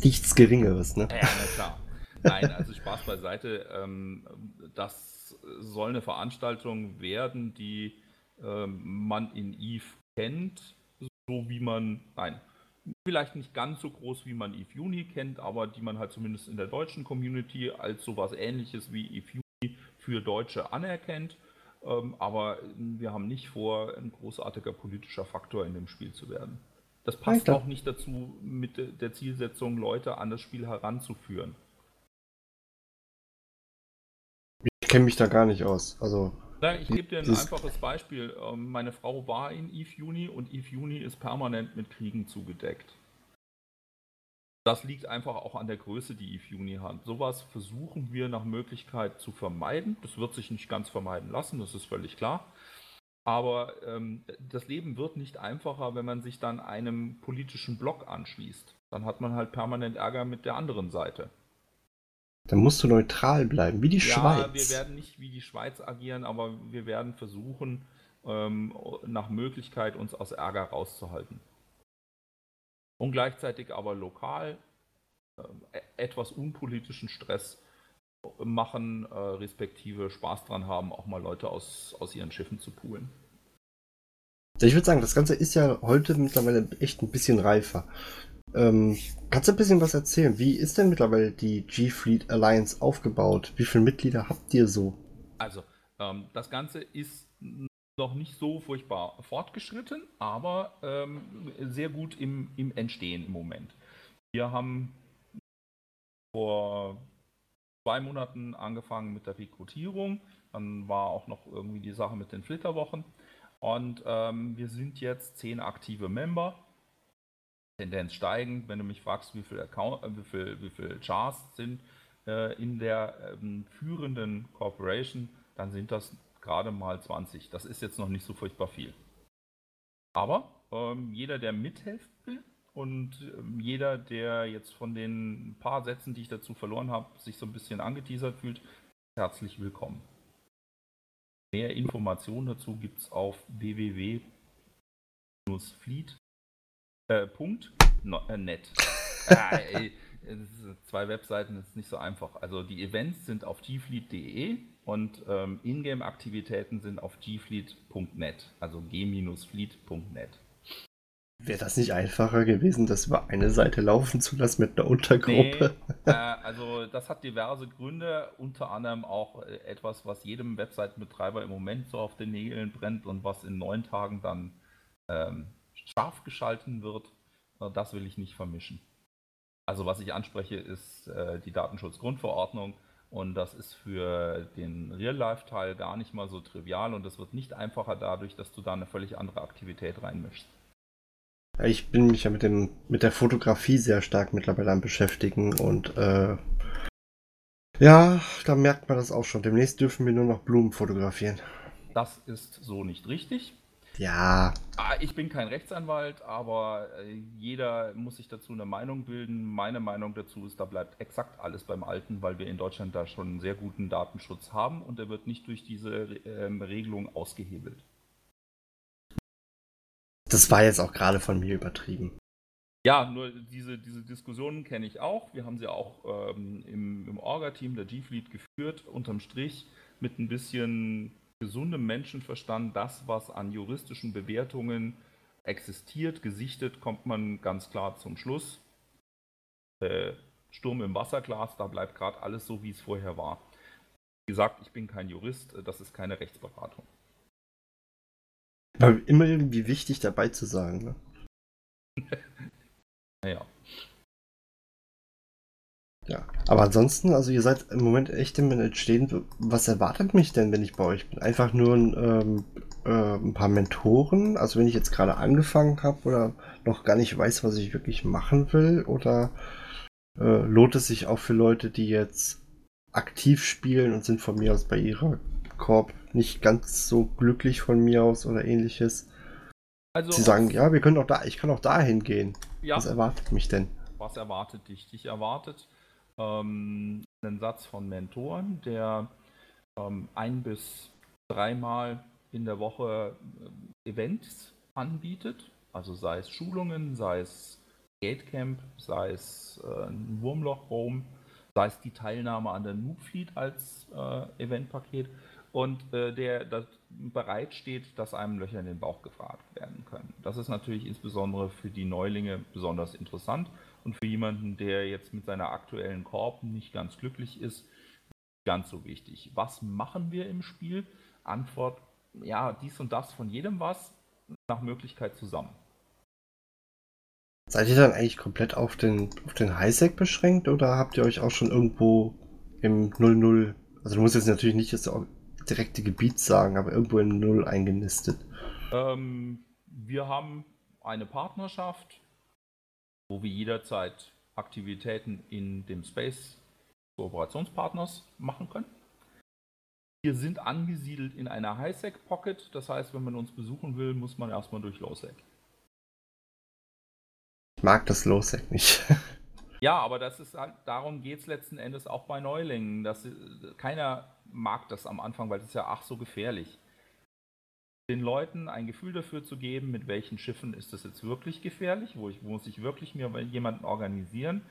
Nichts Geringeres, ne? Ja, na klar. Nein, also Spaß beiseite. Ähm, das soll eine Veranstaltung werden, die ähm, man in Eve kennt, so wie man, nein, vielleicht nicht ganz so groß, wie man Eve Juni kennt, aber die man halt zumindest in der deutschen Community als sowas ähnliches wie Eve Juni für Deutsche anerkennt. Ähm, aber wir haben nicht vor, ein großartiger politischer Faktor in dem Spiel zu werden. Das passt auch nicht dazu, mit der Zielsetzung, Leute an das Spiel heranzuführen. Ich kenne mich da gar nicht aus. Also na, ich gebe dir ein einfaches Beispiel. Ähm, meine Frau war in Eve Juni und Eve Juni ist permanent mit Kriegen zugedeckt. Das liegt einfach auch an der Größe, die Eve Juni hat. Sowas versuchen wir nach Möglichkeit zu vermeiden. Das wird sich nicht ganz vermeiden lassen, das ist völlig klar. Aber ähm, das Leben wird nicht einfacher, wenn man sich dann einem politischen Block anschließt. Dann hat man halt permanent Ärger mit der anderen Seite. Dann musst du neutral bleiben, wie die ja, Schweiz. Wir werden nicht wie die Schweiz agieren, aber wir werden versuchen, ähm, nach Möglichkeit uns aus Ärger rauszuhalten. Und gleichzeitig aber lokal äh, etwas unpolitischen Stress machen, äh, respektive Spaß dran haben, auch mal Leute aus, aus ihren Schiffen zu poolen. Ich würde sagen, das Ganze ist ja heute mittlerweile echt ein bisschen reifer. Ähm, kannst du ein bisschen was erzählen? Wie ist denn mittlerweile die G-Fleet Alliance aufgebaut? Wie viele Mitglieder habt ihr so? Also, ähm, das Ganze ist noch nicht so furchtbar fortgeschritten, aber ähm, sehr gut im, im Entstehen im Moment. Wir haben vor zwei Monaten angefangen mit der Rekrutierung. Dann war auch noch irgendwie die Sache mit den Flitterwochen. Und ähm, wir sind jetzt zehn aktive Member. Tendenz steigend. Wenn du mich fragst, wie viele äh, wie viel, wie viel Chars sind äh, in der ähm, führenden Corporation, dann sind das gerade mal 20. Das ist jetzt noch nicht so furchtbar viel. Aber ähm, jeder, der mithelfen will, und ähm, jeder, der jetzt von den paar Sätzen, die ich dazu verloren habe, sich so ein bisschen angeteasert fühlt, herzlich willkommen. Mehr Informationen dazu gibt es auf www.fleet.net. Äh, äh ah, zwei Webseiten ist nicht so einfach. Also die Events sind auf gfleet.de und ähm, Ingame-Aktivitäten sind auf gfleet.net, also g-fleet.net. Wäre das nicht einfacher gewesen, das über eine Seite laufen zu lassen mit einer Untergruppe? Nee, äh, also das hat diverse Gründe, unter anderem auch äh, etwas, was jedem Webseitenbetreiber im Moment so auf den Nägeln brennt und was in neun Tagen dann ähm, scharf geschalten wird. Äh, das will ich nicht vermischen. Also was ich anspreche, ist äh, die Datenschutzgrundverordnung und das ist für den Real-Life-Teil gar nicht mal so trivial und es wird nicht einfacher dadurch, dass du da eine völlig andere Aktivität reinmischst. Ich bin mich ja mit dem mit der Fotografie sehr stark mittlerweile am beschäftigen und äh, ja, da merkt man das auch schon. Demnächst dürfen wir nur noch Blumen fotografieren. Das ist so nicht richtig. Ja. Ah, ich bin kein Rechtsanwalt, aber äh, jeder muss sich dazu eine Meinung bilden. Meine Meinung dazu ist, da bleibt exakt alles beim Alten, weil wir in Deutschland da schon einen sehr guten Datenschutz haben und der wird nicht durch diese ähm, Regelung ausgehebelt. Das war jetzt auch gerade von mir übertrieben. Ja, nur diese, diese Diskussionen kenne ich auch. Wir haben sie auch ähm, im, im Orga-Team der G-Fleet geführt, unterm Strich mit ein bisschen gesundem Menschenverstand. Das, was an juristischen Bewertungen existiert, gesichtet, kommt man ganz klar zum Schluss. Äh, Sturm im Wasserglas, da bleibt gerade alles so, wie es vorher war. Wie gesagt, ich bin kein Jurist, das ist keine Rechtsberatung. Aber immer irgendwie wichtig dabei zu sagen, ne? naja. Ja, aber ansonsten, also ihr seid im Moment echt im Entstehen. Was erwartet mich denn, wenn ich bei euch bin? Einfach nur ein, ähm, äh, ein paar Mentoren? Also wenn ich jetzt gerade angefangen habe oder noch gar nicht weiß, was ich wirklich machen will? Oder äh, lohnt es sich auch für Leute, die jetzt aktiv spielen und sind von mir aus bei ihrer Korb nicht ganz so glücklich von mir aus oder ähnliches. Also Sie sagen, ja, wir können auch da, ich kann auch dahin gehen. Ja. Was erwartet mich denn? Was erwartet dich? Dich erwartet ähm, einen Satz von Mentoren, der ähm, ein bis dreimal in der Woche äh, Events anbietet. Also sei es Schulungen, sei es Gatecamp, sei es äh, ein Wurmloch-Roam, sei es die Teilnahme an der Noob Fleet als äh, Eventpaket und äh, der das bereit dass einem Löcher in den Bauch gefragt werden können. Das ist natürlich insbesondere für die Neulinge besonders interessant und für jemanden, der jetzt mit seiner aktuellen Korb nicht ganz glücklich ist, ganz so wichtig. Was machen wir im Spiel? Antwort, ja, dies und das von jedem was, nach Möglichkeit zusammen. Seid ihr dann eigentlich komplett auf den, auf den Highsec beschränkt oder habt ihr euch auch schon irgendwo im 00, also du musst jetzt natürlich nicht das direkte Gebiet sagen, aber irgendwo in Null eingenistet? Ähm, wir haben eine Partnerschaft, wo wir jederzeit Aktivitäten in dem Space Kooperationspartners machen können. Wir sind angesiedelt in einer Highsec Pocket, das heißt, wenn man uns besuchen will, muss man erstmal durch Lowsec. Ich mag das Lowsec nicht. Ja, aber das ist halt, darum geht es letzten Endes auch bei Neulingen. Dass, keiner mag das am Anfang, weil es ist ja ach so gefährlich. Den Leuten ein Gefühl dafür zu geben, mit welchen Schiffen ist das jetzt wirklich gefährlich, wo ich muss ich wirklich mir jemanden organisieren,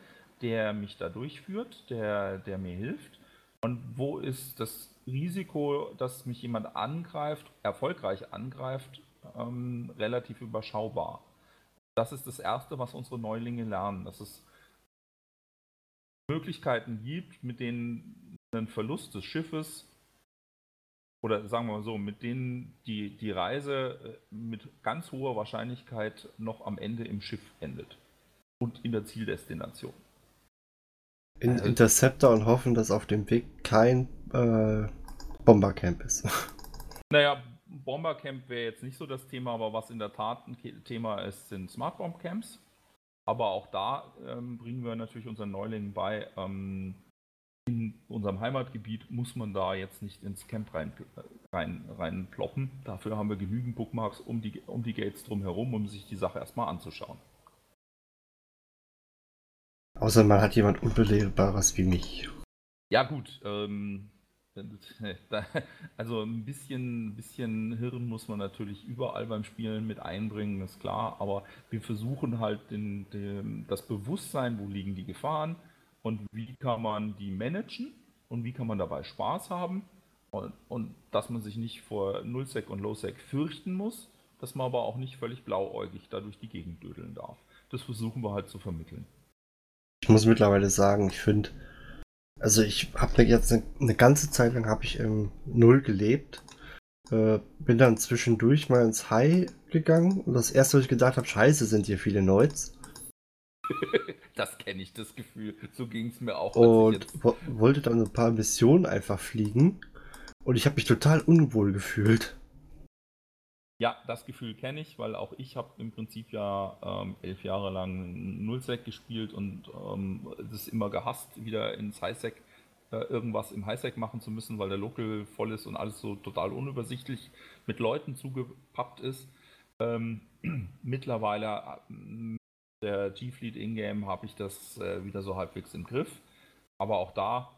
der mich da durchführt, der, der mir hilft. Und wo ist das Risiko, dass mich jemand angreift, erfolgreich angreift, ähm, relativ überschaubar. Das ist das Erste, was unsere Neulinge lernen, dass es Möglichkeiten gibt, mit denen ein Verlust des Schiffes oder sagen wir mal so, mit denen die, die Reise äh, mit ganz hoher Wahrscheinlichkeit noch am Ende im Schiff endet und in der Zieldestination. In also, Interceptor und hoffen, dass auf dem Weg kein äh, Bombercamp ist. Naja, Bombercamp wäre jetzt nicht so das Thema, aber was in der Tat ein Thema ist, sind Smart Bomb Camps. Aber auch da ähm, bringen wir natürlich unseren Neulingen bei, ähm, in unserem Heimatgebiet muss man da jetzt nicht ins Camp rein, rein, rein ploppen. Dafür haben wir genügend Bookmarks um die, um die Gates drumherum, um sich die Sache erstmal anzuschauen. Außer man hat jemand Unbelehrbares wie mich. Ja gut, ähm, also ein bisschen, bisschen Hirn muss man natürlich überall beim Spielen mit einbringen, ist klar, aber wir versuchen halt den, den, das Bewusstsein, wo liegen die Gefahren und wie kann man die managen und wie kann man dabei Spaß haben und, und dass man sich nicht vor Nullsec und Lowsec fürchten muss, dass man aber auch nicht völlig blauäugig da durch die Gegend dödeln darf. Das versuchen wir halt zu vermitteln. Ich muss mittlerweile sagen, ich finde also ich habe jetzt eine, eine, ganze Zeit lang habe ich im Null gelebt. Äh, bin dann zwischendurch mal ins High gegangen und das erste, was ich gedacht habe, scheiße, sind hier viele Neuts. das kenne ich, das Gefühl. So ging es mir auch. Und wo wollte dann ein paar Missionen einfach fliegen und ich habe mich total unwohl gefühlt. Ja, das Gefühl kenne ich, weil auch ich habe im Prinzip ja ähm, elf Jahre lang Nullsec gespielt und ähm, es immer gehasst, wieder ins Highsec äh, irgendwas im Highsec machen zu müssen, weil der Local voll ist und alles so total unübersichtlich mit Leuten zugepappt ist. Ähm, mittlerweile äh, der G-Fleet Ingame habe ich das äh, wieder so halbwegs im Griff, aber auch da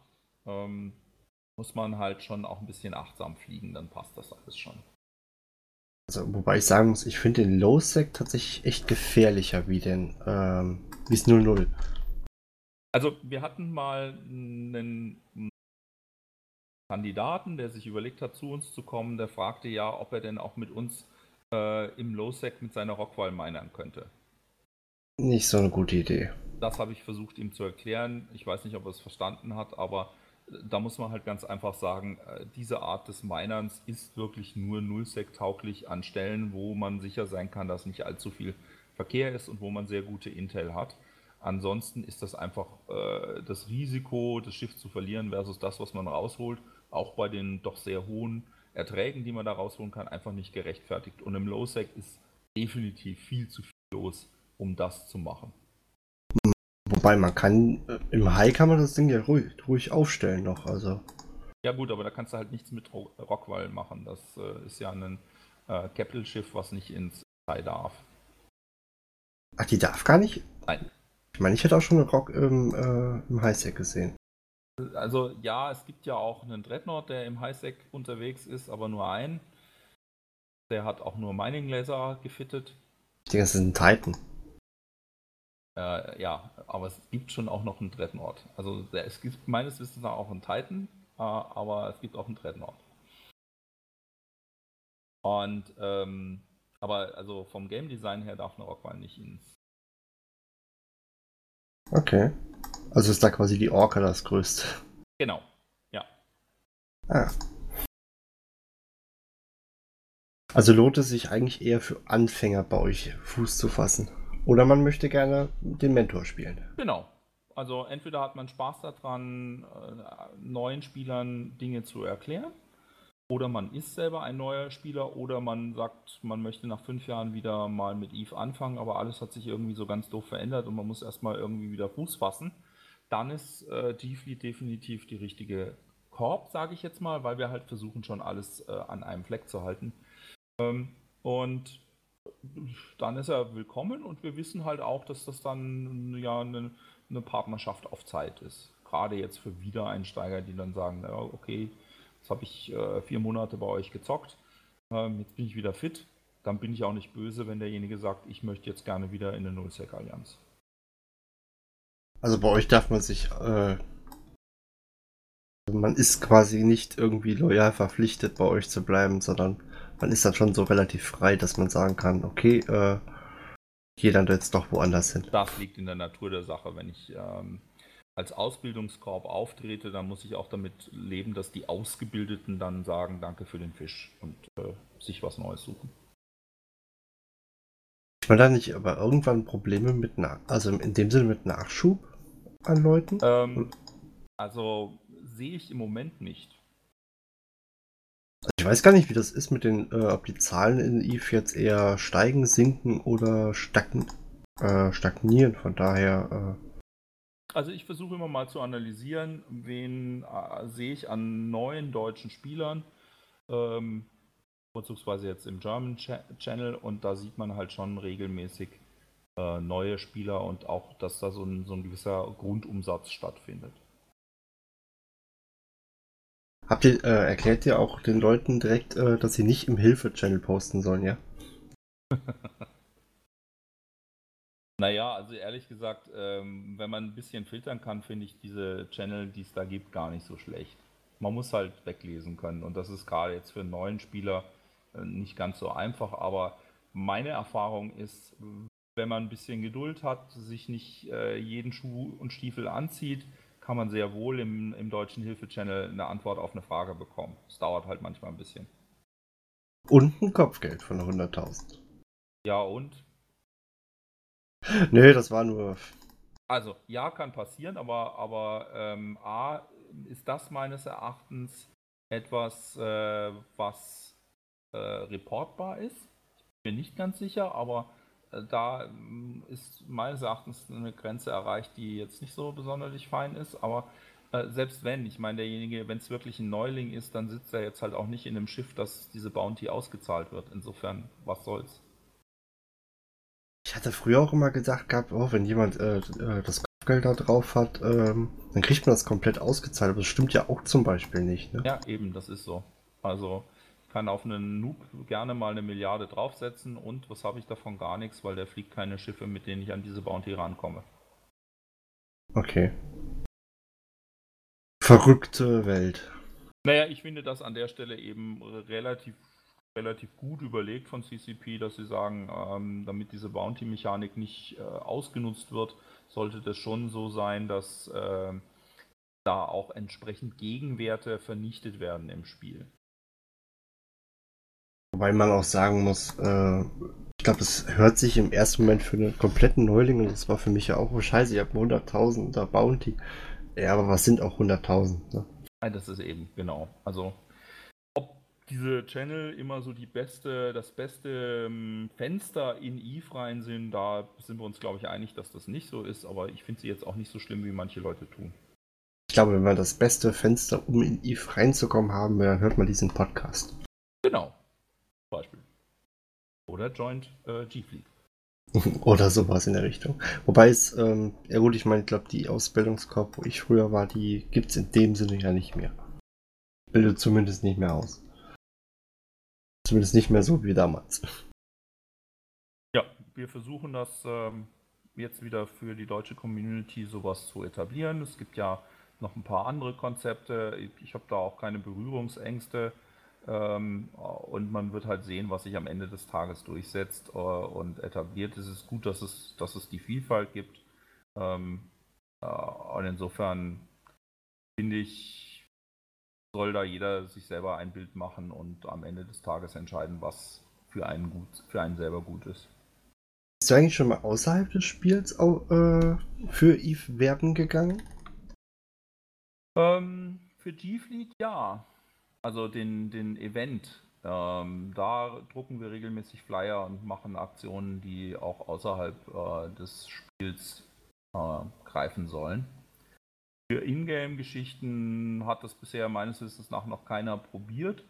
ähm, muss man halt schon auch ein bisschen achtsam fliegen, dann passt das alles schon. Also, wobei ich sagen muss, ich finde den Low-Sec tatsächlich echt gefährlicher wie den, ähm, wie es 0-0. Also, wir hatten mal einen Kandidaten, der sich überlegt hat, zu uns zu kommen, der fragte ja, ob er denn auch mit uns äh, im Low-Sec mit seiner Rockwall minern könnte. Nicht so eine gute Idee. Das habe ich versucht ihm zu erklären. Ich weiß nicht, ob er es verstanden hat, aber da muss man halt ganz einfach sagen, äh, diese Art des Minerns ist wirklich nur Nullsec-tauglich an Stellen, wo man sicher sein kann, dass nicht allzu viel Verkehr ist und wo man sehr gute Intel hat. Ansonsten ist das einfach äh, das Risiko, das Schiff zu verlieren versus das, was man rausholt, auch bei den doch sehr hohen Erträgen, die man da rausholen kann, einfach nicht gerechtfertigt. Und im Low-Sec ist definitiv viel zu viel los, um das zu machen. Wobei man kann, äh, im High kann man das Ding ja ruhig, ruhig aufstellen noch, also. Ja gut, aber da kannst du halt nichts mit Rockwall machen. Das äh, ist ja ein äh, Capital-Schiff, was nicht ins High darf. Ach, die darf gar nicht? Nein. Ich meine, ich hätte auch schon einen Rock im, äh, im Highsec gesehen. Also ja, es gibt ja auch einen Dreadnought, der im Highsec unterwegs ist, aber nur einen. Der hat auch nur Mining Laser gefittet. Ich denke, das ist ein Titan. Äh, ja, aber es gibt schon auch noch einen Dreadnought. Also es gibt meines Wissens auch einen Titan, äh, aber es gibt auch einen Dreadnought. Und ähm, aber also vom Game Design her darf eine Rockwall nicht ins. Okay. Also ist da quasi die Orca das größte. Genau, ja. Ah. Also lohnt es sich eigentlich eher für Anfänger bei euch Fuß zu fassen. Oder man möchte gerne den Mentor spielen. Genau. Also entweder hat man Spaß daran, äh, neuen Spielern Dinge zu erklären, oder man ist selber ein neuer Spieler, oder man sagt, man möchte nach fünf Jahren wieder mal mit Eve anfangen, aber alles hat sich irgendwie so ganz doof verändert und man muss erstmal irgendwie wieder Fuß fassen. Dann ist äh, Deefleet definitiv die richtige Korb, sage ich jetzt mal, weil wir halt versuchen schon alles äh, an einem Fleck zu halten. Ähm, und dann ist er willkommen und wir wissen halt auch, dass das dann ja eine, eine Partnerschaft auf Zeit ist. Gerade jetzt für Wiedereinsteiger, die dann sagen, ja, okay, jetzt habe ich äh, vier Monate bei euch gezockt, ähm, jetzt bin ich wieder fit, dann bin ich auch nicht böse, wenn derjenige sagt, ich möchte jetzt gerne wieder in eine Nullsec-Allianz. Also bei euch darf man sich, äh, man ist quasi nicht irgendwie loyal verpflichtet, bei euch zu bleiben, sondern man ist dann schon so relativ frei, dass man sagen kann, okay, äh, gehe dann jetzt doch woanders hin. Das liegt in der Natur der Sache. Wenn ich ähm, als Ausbildungskorb auftrete, dann muss ich auch damit leben, dass die Ausgebildeten dann sagen, danke für den Fisch und äh, sich was Neues suchen. Ich meine da nicht aber irgendwann Probleme mit, Na also in dem Sinne mit Nachschub an Leuten? Ähm, also sehe ich im Moment nicht. Ich weiß gar nicht, wie das ist mit den, äh, ob die Zahlen in EVE jetzt eher steigen, sinken oder stagn äh, stagnieren. Von daher. Äh also ich versuche immer mal zu analysieren, wen äh, sehe ich an neuen deutschen Spielern, ähm, vorzugsweise jetzt im German Ch Channel und da sieht man halt schon regelmäßig äh, neue Spieler und auch, dass da so ein, so ein gewisser Grundumsatz stattfindet. Habt ihr, äh, erklärt ihr auch den Leuten direkt, äh, dass sie nicht im Hilfe-Channel posten sollen, ja? naja, also ehrlich gesagt, ähm, wenn man ein bisschen filtern kann, finde ich diese Channel, die es da gibt, gar nicht so schlecht. Man muss halt weglesen können und das ist gerade jetzt für einen neuen Spieler äh, nicht ganz so einfach, aber meine Erfahrung ist, wenn man ein bisschen Geduld hat, sich nicht äh, jeden Schuh und Stiefel anzieht, kann man sehr wohl im, im deutschen Hilfe-Channel eine Antwort auf eine Frage bekommen. Es dauert halt manchmal ein bisschen. Und ein Kopfgeld von 100.000. Ja, und? Nee, das war nur. Also, ja, kann passieren, aber, aber ähm, A, ist das meines Erachtens etwas, äh, was äh, reportbar ist. Ich bin nicht ganz sicher, aber da mm, ist meines Erachtens eine Grenze erreicht, die jetzt nicht so besonders fein ist, aber äh, selbst wenn, ich meine, derjenige, wenn es wirklich ein Neuling ist, dann sitzt er jetzt halt auch nicht in einem Schiff, dass diese Bounty ausgezahlt wird. Insofern, was soll's. Ich hatte früher auch immer gedacht gehabt, oh, wenn jemand äh, äh das Kopfgeld da drauf hat, ähm, dann kriegt man das komplett ausgezahlt. Aber das stimmt ja auch zum Beispiel nicht. Ne? Ja, eben, das ist so. Also kann auf einen Noob gerne mal eine Milliarde draufsetzen und was habe ich davon? Gar nichts, weil der fliegt keine Schiffe, mit denen ich an diese Bounty rankomme. Okay. Verrückte Welt. Naja, ich finde das an der Stelle eben relativ, relativ gut überlegt von CCP, dass sie sagen, ähm, damit diese Bounty-Mechanik nicht äh, ausgenutzt wird, sollte das schon so sein, dass äh, da auch entsprechend Gegenwerte vernichtet werden im Spiel. Wobei man auch sagen muss, äh, ich glaube, es hört sich im ersten Moment für einen kompletten Neuling, und das war für mich ja auch, oh scheiße, ich habe 100.000 da Bounty. Ja, aber was sind auch 100.000? Ne? Das ist eben, genau. Also, ob diese Channel immer so die beste, das beste ähm, Fenster in Eve rein sind, da sind wir uns, glaube ich, einig, dass das nicht so ist, aber ich finde sie jetzt auch nicht so schlimm, wie manche Leute tun. Ich glaube, wenn wir das beste Fenster, um in Eve reinzukommen, haben, dann hört man diesen Podcast. Genau. Oder Joint äh, G-Fleet. Oder sowas in der Richtung. Wobei es, ähm, ja gut, ich meine, ich glaube, die Ausbildungskorb, wo ich früher war, die gibt es in dem Sinne ja nicht mehr. Bildet zumindest nicht mehr aus. Zumindest nicht mehr so wie damals. Ja, wir versuchen das ähm, jetzt wieder für die deutsche Community sowas zu etablieren. Es gibt ja noch ein paar andere Konzepte. Ich habe da auch keine Berührungsängste. Ähm, und man wird halt sehen, was sich am Ende des Tages durchsetzt äh, und etabliert. Es ist gut, dass es, dass es die Vielfalt gibt. Ähm, äh, und insofern finde ich, soll da jeder sich selber ein Bild machen und am Ende des Tages entscheiden, was für einen gut, für einen selber gut ist. Bist du eigentlich schon mal außerhalb des Spiels auch, äh, für Eve werben gegangen? Ähm, für G-Fleet ja also den, den Event, ähm, da drucken wir regelmäßig Flyer und machen Aktionen, die auch außerhalb äh, des Spiels äh, greifen sollen. Für Ingame-Geschichten hat das bisher meines Wissens nach noch keiner probiert.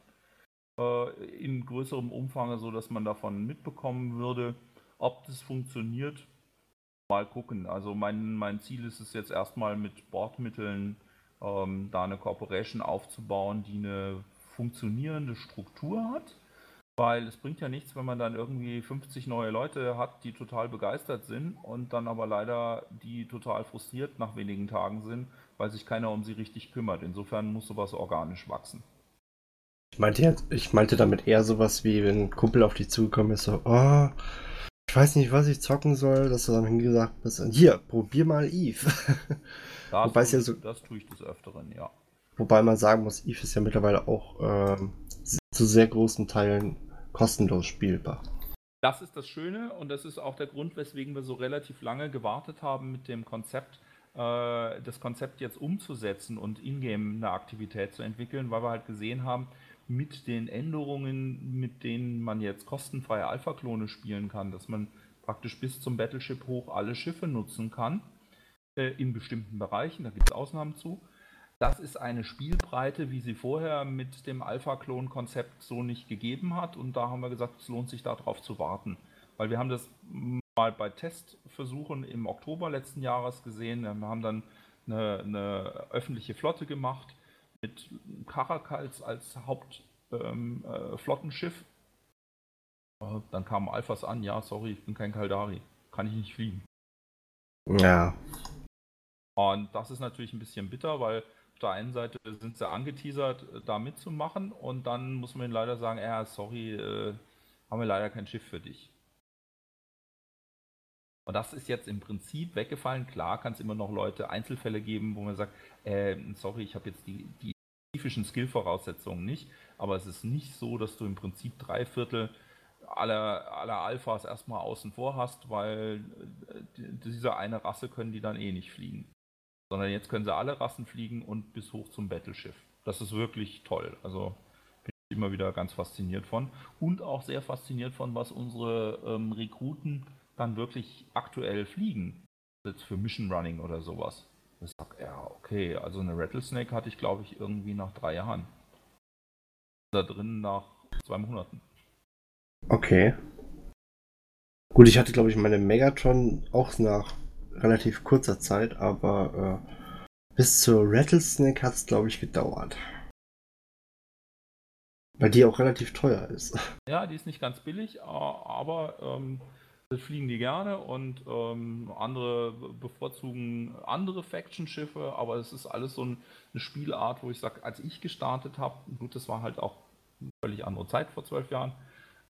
Äh, in größerem Umfang, so dass man davon mitbekommen würde. Ob das funktioniert, mal gucken. Also mein, mein Ziel ist es jetzt erstmal mit Bordmitteln ähm, da eine Corporation aufzubauen, die eine funktionierende Struktur hat. Weil es bringt ja nichts, wenn man dann irgendwie 50 neue Leute hat, die total begeistert sind und dann aber leider die total frustriert nach wenigen Tagen sind, weil sich keiner um sie richtig kümmert. Insofern muss sowas organisch wachsen. Ich meinte, jetzt, ich meinte damit eher sowas wie, wenn ein Kumpel auf dich zugekommen ist, so, oh, ich weiß nicht, was ich zocken soll, dass du dann hingesagt hast, hier, probier mal Eve. Das, Wobei tue, ja so, das tue ich des Öfteren, ja. Wobei man sagen muss, Eve ist ja mittlerweile auch ähm, zu sehr großen Teilen kostenlos spielbar. Das ist das Schöne und das ist auch der Grund, weswegen wir so relativ lange gewartet haben mit dem Konzept, äh, das Konzept jetzt umzusetzen und in-game eine Aktivität zu entwickeln, weil wir halt gesehen haben, mit den Änderungen, mit denen man jetzt kostenfreie Alpha-Klone spielen kann, dass man praktisch bis zum Battleship hoch alle Schiffe nutzen kann, äh, in bestimmten Bereichen, da gibt es Ausnahmen zu, das ist eine Spielbreite, wie sie vorher mit dem Alpha-Klon-Konzept so nicht gegeben hat. Und da haben wir gesagt, es lohnt sich darauf zu warten. Weil wir haben das mal bei Testversuchen im Oktober letzten Jahres gesehen. Wir haben dann eine, eine öffentliche Flotte gemacht mit Caracals als Hauptflottenschiff. Ähm, äh, dann kamen Alphas an, ja, sorry, ich bin kein Kaldari. Kann ich nicht fliegen. Ja. Und das ist natürlich ein bisschen bitter, weil auf der einen Seite sind sie angeteasert, äh, da mitzumachen und dann muss man ihnen leider sagen, ja, sorry, äh, haben wir leider kein Schiff für dich. Und das ist jetzt im Prinzip weggefallen. Klar kann es immer noch Leute, Einzelfälle geben, wo man sagt, äh, sorry, ich habe jetzt die, die spezifischen Skill-Voraussetzungen nicht, aber es ist nicht so, dass du im Prinzip drei Viertel aller, aller Alphas erstmal außen vor hast, weil äh, diese eine Rasse können die dann eh nicht fliegen sondern jetzt können sie alle Rassen fliegen und bis hoch zum Battleschiff. Das ist wirklich toll. Also bin ich immer wieder ganz fasziniert von. Und auch sehr fasziniert von, was unsere ähm, Rekruten dann wirklich aktuell fliegen. Jetzt für Mission Running oder sowas. Ich sag, ja, okay, also eine Rattlesnake hatte ich, glaube ich, irgendwie nach drei Jahren. Da drin nach zwei Monaten. Okay. Gut, ich hatte, glaube ich, meine Megatron auch nach relativ kurzer Zeit, aber äh, bis zur Rattlesnake hat es, glaube ich, gedauert. Weil die auch relativ teuer ist. Ja, die ist nicht ganz billig, aber ähm, fliegen die gerne und ähm, andere bevorzugen andere Faction-Schiffe, aber es ist alles so ein, eine Spielart, wo ich sage, als ich gestartet habe, gut, das war halt auch eine völlig andere Zeit vor zwölf Jahren,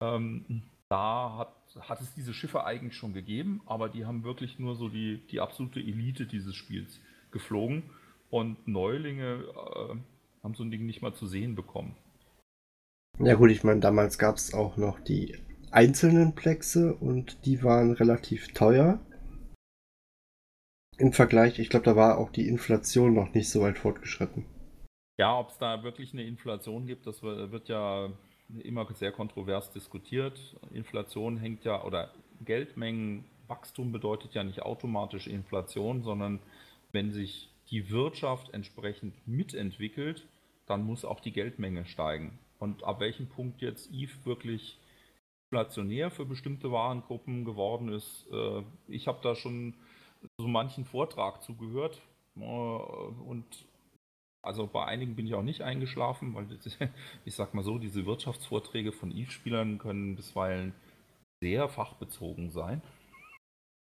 ähm, da hat hat es diese Schiffe eigentlich schon gegeben, aber die haben wirklich nur so die, die absolute Elite dieses Spiels geflogen und Neulinge äh, haben so ein Ding nicht mal zu sehen bekommen. Ja gut, ich meine, damals gab es auch noch die einzelnen Plexe und die waren relativ teuer. Im Vergleich, ich glaube, da war auch die Inflation noch nicht so weit fortgeschritten. Ja, ob es da wirklich eine Inflation gibt, das wird ja immer sehr kontrovers diskutiert. Inflation hängt ja, oder Geldmengenwachstum bedeutet ja nicht automatisch Inflation, sondern wenn sich die Wirtschaft entsprechend mitentwickelt, dann muss auch die Geldmenge steigen. Und ab welchem Punkt jetzt Eve wirklich inflationär für bestimmte Warengruppen geworden ist, äh, ich habe da schon so manchen Vortrag zugehört äh, und also bei einigen bin ich auch nicht eingeschlafen, weil ich sag mal so, diese Wirtschaftsvorträge von Eve-Spielern können bisweilen sehr fachbezogen sein.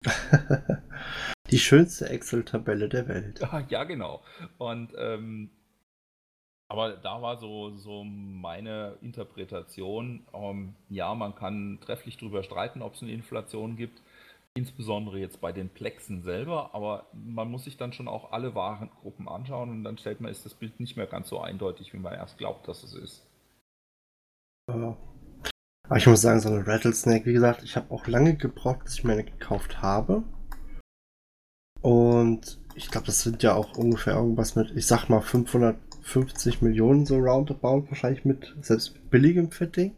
Die schönste Excel-Tabelle der Welt. Ja, genau. Und ähm, aber da war so, so meine Interpretation, ähm, ja, man kann trefflich darüber streiten, ob es eine Inflation gibt. Insbesondere jetzt bei den Plexen selber, aber man muss sich dann schon auch alle Warengruppen anschauen und dann stellt man, ist das Bild nicht mehr ganz so eindeutig, wie man erst glaubt, dass es ist. Aber ich muss sagen, so eine Rattlesnake, wie gesagt, ich habe auch lange gebraucht, bis ich meine gekauft habe. Und ich glaube, das sind ja auch ungefähr irgendwas mit, ich sag mal, 550 Millionen so roundabout wahrscheinlich mit, selbst billigem Fitting.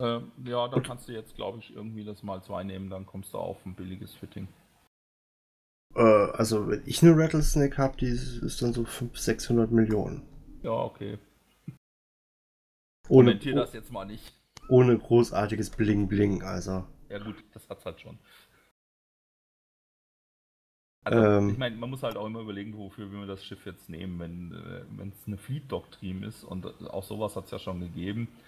Äh, ja, dann kannst du jetzt, glaube ich, irgendwie das mal zwei nehmen, dann kommst du auf ein billiges Fitting. Äh, also, wenn ich eine Rattlesnake habe, die ist, ist dann so 500, 600 Millionen. Ja, okay. Ohne, Kommentier das jetzt mal nicht. ohne großartiges Bling-Bling, also. Ja gut, das hat's halt schon. Also, Ähm. ich meine, man muss halt auch immer überlegen, wofür wir das Schiff jetzt nehmen. Wenn äh, es eine Fleet-Doktrin ist und auch sowas hat es ja schon gegeben, äh,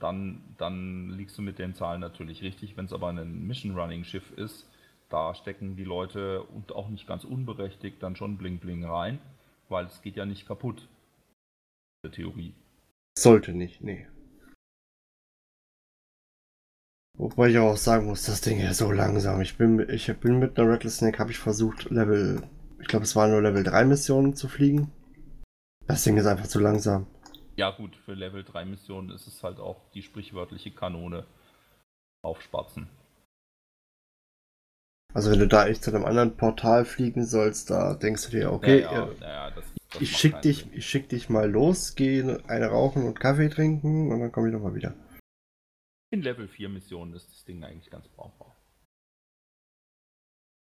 dann, dann liegst du mit den Zahlen natürlich richtig. Wenn es aber ein Mission-Running-Schiff ist, da stecken die Leute und auch nicht ganz unberechtigt dann schon Bling-Bling rein, weil es geht ja nicht kaputt. In der Theorie. Sollte nicht, nee. Wobei ich auch sagen muss, das Ding ist so langsam. Ich bin, ich bin mit einer Rattlesnake, habe ich versucht, Level, ich glaube, es waren nur Level 3 Missionen zu fliegen. Das Ding ist einfach zu langsam. Ja gut, für Level 3 Missionen ist es halt auch die sprichwörtliche Kanone aufspatzen. Also wenn du da echt zu einem anderen Portal fliegen sollst, da denkst du dir, okay, ja, ja, äh, ja, das, das ich schick dich, Sinn. ich schick dich mal los, gehe eine rauchen und Kaffee trinken und dann komme ich nochmal wieder. In Level 4 Missionen ist das Ding eigentlich ganz brauchbar.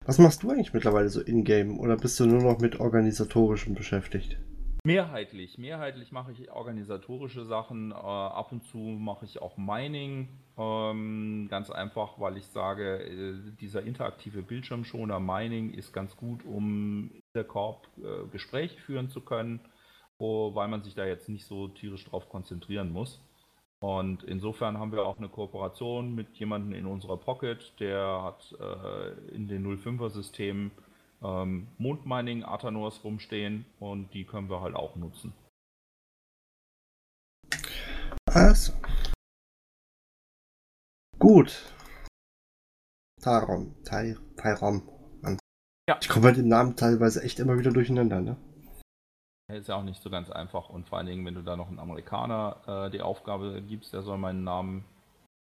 Was machst du eigentlich mittlerweile so in-game oder bist du nur noch mit organisatorischem beschäftigt? Mehrheitlich, mehrheitlich mache ich organisatorische Sachen. Äh, ab und zu mache ich auch Mining. Ähm, ganz einfach, weil ich sage, äh, dieser interaktive Bildschirmschoner Mining ist ganz gut, um in der Korb äh, Gespräche führen zu können, wo, weil man sich da jetzt nicht so tierisch drauf konzentrieren muss. Und insofern haben wir auch eine Kooperation mit jemandem in unserer Pocket, der hat äh, in den 05er Systemen ähm, Mondmining Athanors rumstehen und die können wir halt auch nutzen. Also. Gut. Tarom, Ty, Tyrom. Mann. Ja. Ich komme bei den Namen teilweise echt immer wieder durcheinander, ne? Ist ja auch nicht so ganz einfach und vor allen Dingen, wenn du da noch einen Amerikaner äh, die Aufgabe gibst, der soll meinen Namen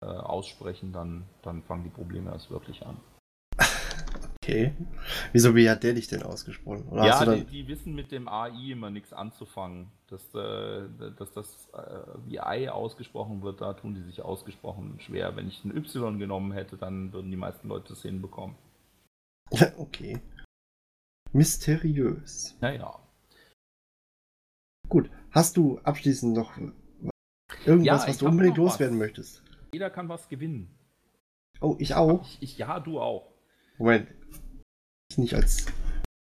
äh, aussprechen, dann, dann fangen die Probleme erst wirklich an. Okay. Wieso, wie hat der dich denn ausgesprochen? Oder ja, die, die wissen mit dem AI immer nichts anzufangen. Dass, äh, dass das äh, wie Ei ausgesprochen wird, da tun die sich ausgesprochen schwer. Wenn ich ein Y genommen hätte, dann würden die meisten Leute es hinbekommen. okay. Mysteriös. Naja. Gut. Hast du abschließend noch irgendwas, Ja, was du unbedingt was. loswerden möchtest? Jeder kann was gewinnen. Oh, ich auch. Ich, ich, ja, du auch. Moment. Ich nicht als.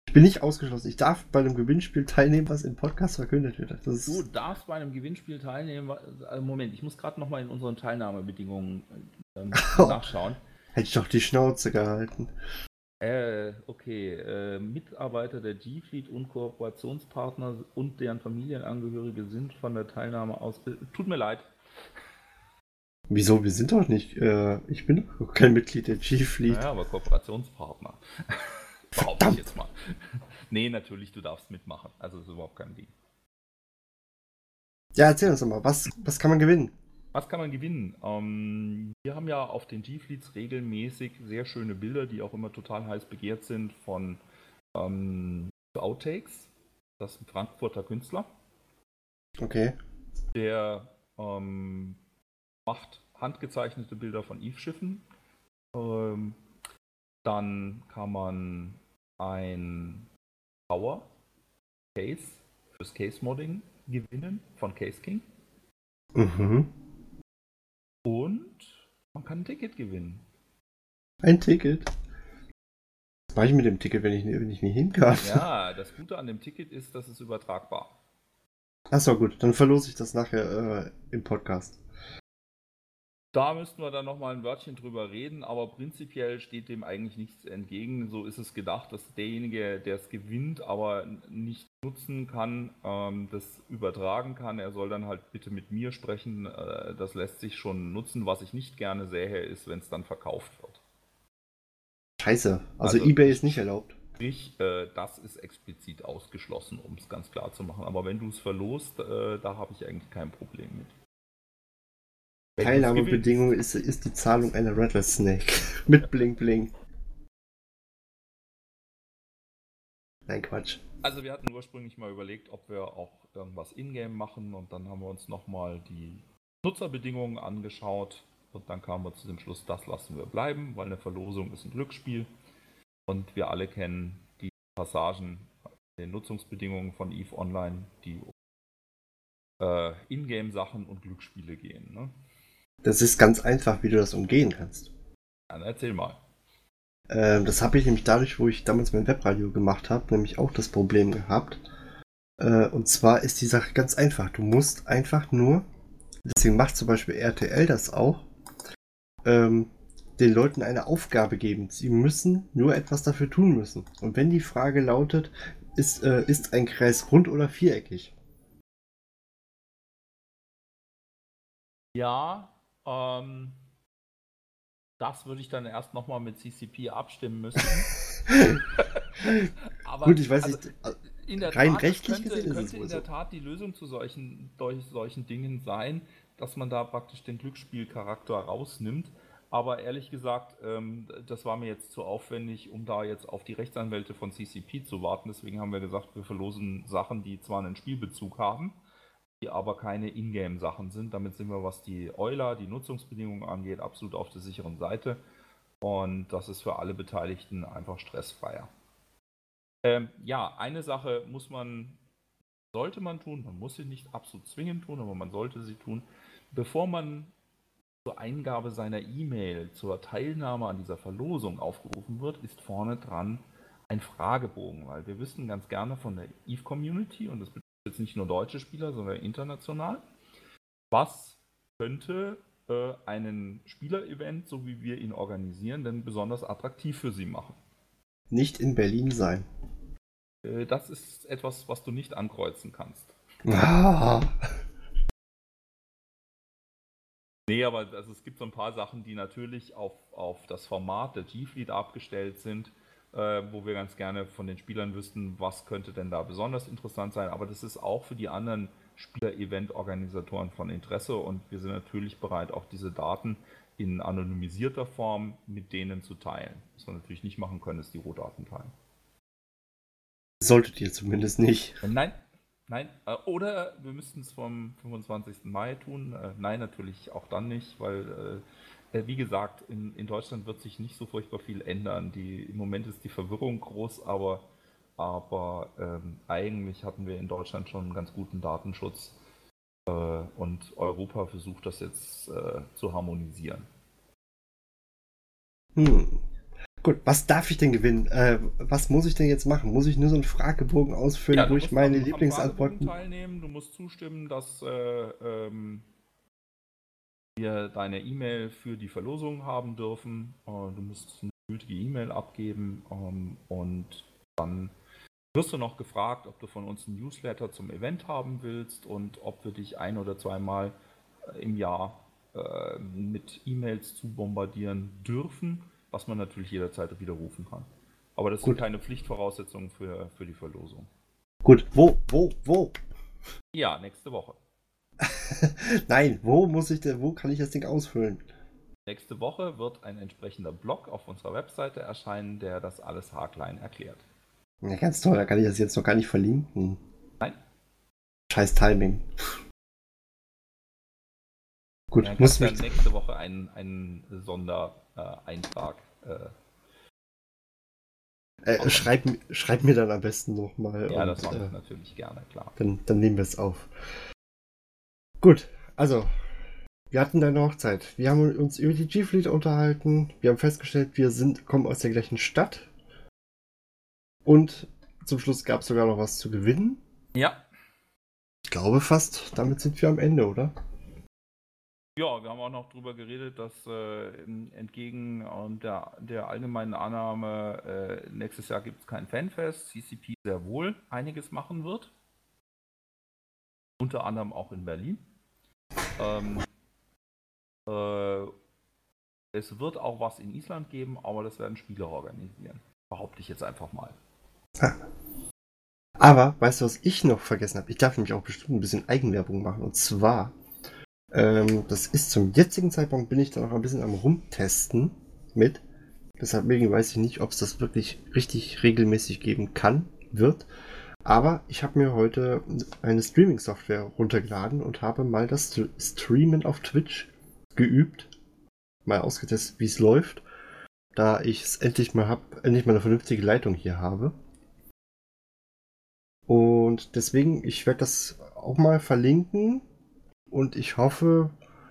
Ich bin nicht ausgeschlossen. Ich darf bei einem Gewinnspiel teilnehmen, was im Podcast verkündet wird. Ist, Du darfst bei einem Gewinnspiel teilnehmen. äh, Moment, ich muss gerade nochmal in unseren Teilnahmebedingungen ähm, Oh. nachschauen. hätte ich doch die Schnauze gehalten. Äh, okay. Äh, Mitarbeiter der G-Fleet und Kooperationspartner und deren Familienangehörige sind von der Teilnahme aus. Äh, tut mir leid. Wieso? Wir sind doch nicht. Äh, ich bin doch kein Mitglied der G-Fleet. Naja, aber Kooperationspartner. Behaupte Verdammt. ich jetzt mal. nee, natürlich, du darfst mitmachen. Also ist überhaupt kein Ding. Ja, erzähl uns doch mal, was, was kann man gewinnen? Was kann man gewinnen? Ähm, wir haben ja auf den G-Fleets regelmäßig sehr schöne Bilder, die auch immer total heiß begehrt sind von ähm, Outtakes. Das ist ein Frankfurter Künstler. Okay. Der ähm, macht handgezeichnete Bilder von Eve-Schiffen. Ähm, dann kann man ein Power Case fürs Case-Modding gewinnen von Case King. Mhm. Und man kann ein Ticket gewinnen. Ein Ticket. Was mache ich mit dem Ticket, wenn ich, wenn ich nicht hin kann? Ja, das Gute an dem Ticket ist, dass es übertragbar. Achso, gut. Dann verlose ich das nachher äh, im Podcast. Da müssten wir dann nochmal ein Wörtchen drüber reden, aber prinzipiell steht dem eigentlich nichts entgegen. So ist es gedacht, dass derjenige, der es gewinnt, aber nicht nutzen kann, ähm, das übertragen kann. Er soll dann halt bitte mit mir sprechen. Äh, das lässt sich schon nutzen. Was ich nicht gerne sähe, ist, wenn es dann verkauft wird. Scheiße. Also, Also- eBay ist nicht erlaubt. Sprich, äh, das ist explizit ausgeschlossen, um es ganz klar zu machen. Aber wenn du es verlost, äh, da habe ich eigentlich kein Problem mit. Teilnahmebedingung ist, ist die Zahlung einer Rattlesnake. Mit Bling Bling. Nein, Quatsch. Also wir hatten ursprünglich mal überlegt, ob wir auch irgendwas in-game machen und dann haben wir uns nochmal die Nutzerbedingungen angeschaut und dann kamen wir zu dem Schluss, das lassen wir bleiben, weil eine Verlosung ist ein Glücksspiel und wir alle kennen die Passagen, den Nutzungsbedingungen von EVE Online, die äh, Ingame-Sachen und Glücksspiele gehen. Ne? Das ist ganz einfach, wie du das umgehen kannst. Dann erzähl mal. Ähm, das habe ich nämlich dadurch, wo ich damals mein Webradio gemacht habe, nämlich auch das Problem gehabt. Äh, und zwar ist die Sache ganz einfach. Du musst einfach nur, deswegen macht zum Beispiel RTL das auch, ähm, den Leuten eine Aufgabe geben. Sie müssen nur etwas dafür tun müssen. Und wenn die Frage lautet, ist, äh, ist ein Kreis rund oder viereckig? Ja, ähm, das würde ich dann erst nochmal mit CCP abstimmen müssen. Aber, Gut, ich weiß also, nicht. rein Tat, rechtlich könnte, gesehen könnte in der Tat die Lösung zu solchen, solchen Dingen sein, dass man da praktisch den Glücksspielcharakter rausnimmt. Aber ehrlich gesagt, ähm, das war mir jetzt zu aufwendig, um da jetzt auf die Rechtsanwälte von CCP zu warten. Deswegen haben wir gesagt, wir verlosen Sachen, die zwar einen Spielbezug haben, die aber keine Ingame-Sachen sind. Damit sind wir, was die Euler, die Nutzungsbedingungen angeht, absolut auf der sicheren Seite. Und das ist für alle Beteiligten einfach stressfreier. Ähm, ja, eine Sache muss man, sollte man tun, man muss sie nicht absolut zwingend tun, aber man sollte sie tun. Bevor man zur Eingabe seiner E-Mail zur Teilnahme an dieser Verlosung aufgerufen wird, ist vorne dran ein Fragebogen, weil wir wissen ganz gerne von der EVE-Community, und das jetzt nicht nur deutsche Spieler, sondern international, was könnte äh, einen Spielerevent, so wie wir ihn organisieren, denn besonders attraktiv für sie machen. Nicht in Berlin sein. Äh, das ist etwas, was du nicht ankreuzen kannst. Ah. Nee, aber also es gibt so ein paar Sachen, die natürlich auf, auf das Format der G-Fleet abgestellt sind, äh, wo wir ganz gerne von den Spielern wüssten, was könnte denn da besonders interessant sein. Aber das ist auch für die anderen Spieler-Event-Organisatoren von Interesse und wir sind natürlich bereit, auch diese Daten in anonymisierter Form mit denen zu teilen. Was wir natürlich nicht machen können, ist die Rohdaten teilen. Solltet ihr zumindest nicht. Nein, Nein, äh, oder wir müssten es vom 25. Mai tun. Äh, nein, natürlich auch dann nicht, weil, äh, wie gesagt, in, in Deutschland wird sich nicht so furchtbar viel ändern. Die, Im Moment ist die Verwirrung groß, aber, aber ähm, eigentlich hatten wir in Deutschland schon einen ganz guten Datenschutz äh, und Europa versucht das jetzt äh, zu harmonisieren. Hm. Gut, was darf ich denn gewinnen? Äh, was muss ich denn jetzt machen? Muss ich nur so einen Fragebogen ausfüllen, ja, wo ich meine Lieblingsantworten. teilnehmen, du musst zustimmen, dass äh, ähm, wir deine E-Mail für die Verlosung haben dürfen. Äh, du musst eine gültige E-Mail abgeben ähm, und dann wirst du noch gefragt, ob du von uns ein Newsletter zum Event haben willst und ob wir dich ein oder zweimal äh, im Jahr äh, mit E-Mails zu bombardieren dürfen was man natürlich jederzeit widerrufen kann. Aber das Gut. sind keine Pflichtvoraussetzungen für, für die Verlosung. Gut, wo, wo, wo? Ja, nächste Woche. Nein, wo muss ich denn, wo kann ich das Ding ausfüllen? Nächste Woche wird ein entsprechender Blog auf unserer Webseite erscheinen, der das alles haarklein erklärt. Ja, ganz toll, da kann ich das jetzt noch gar nicht verlinken. Nein. Scheiß Timing. Gut, dann muss dann nächste Woche einen, einen Sondereintrag äh, äh, schreib, schreib, mir dann am besten nochmal. Ja, und, das mache ich äh, natürlich gerne, klar. Dann, dann nehmen wir es auf. Gut, also, wir hatten deine Hochzeit. Wir haben uns über die G-Fleet unterhalten. Wir haben festgestellt, wir sind, kommen aus der gleichen Stadt. Und zum Schluss gab es sogar noch was zu gewinnen. Ja. Ich glaube fast, damit sind wir am Ende, oder? Ja, wir haben auch noch darüber geredet, dass äh, entgegen äh, der, der, allgemeinen Annahme, äh, nächstes Jahr gibt es kein Fanfest, CCP sehr wohl einiges machen wird. Unter anderem auch in Berlin. Ähm, äh, es wird auch was in Island geben, aber das werden Spieler organisieren. Behaupte ich jetzt einfach mal. Aber, weißt du, was ich noch vergessen habe? Ich darf nämlich auch bestimmt ein bisschen Eigenwerbung machen. Und zwar ähm, das ist zum jetzigen Zeitpunkt bin ich da noch ein bisschen am rumtesten mit. Deshalb weiß ich nicht, ob es das wirklich richtig regelmäßig geben kann, wird. Aber ich habe mir heute eine Streaming-Software runtergeladen und habe mal das Streamen auf Twitch geübt. Mal ausgetestet, wie es läuft. Da ich es endlich mal habe, endlich mal eine vernünftige Leitung hier habe. Und deswegen, ich werde das auch mal verlinken. Und ich hoffe,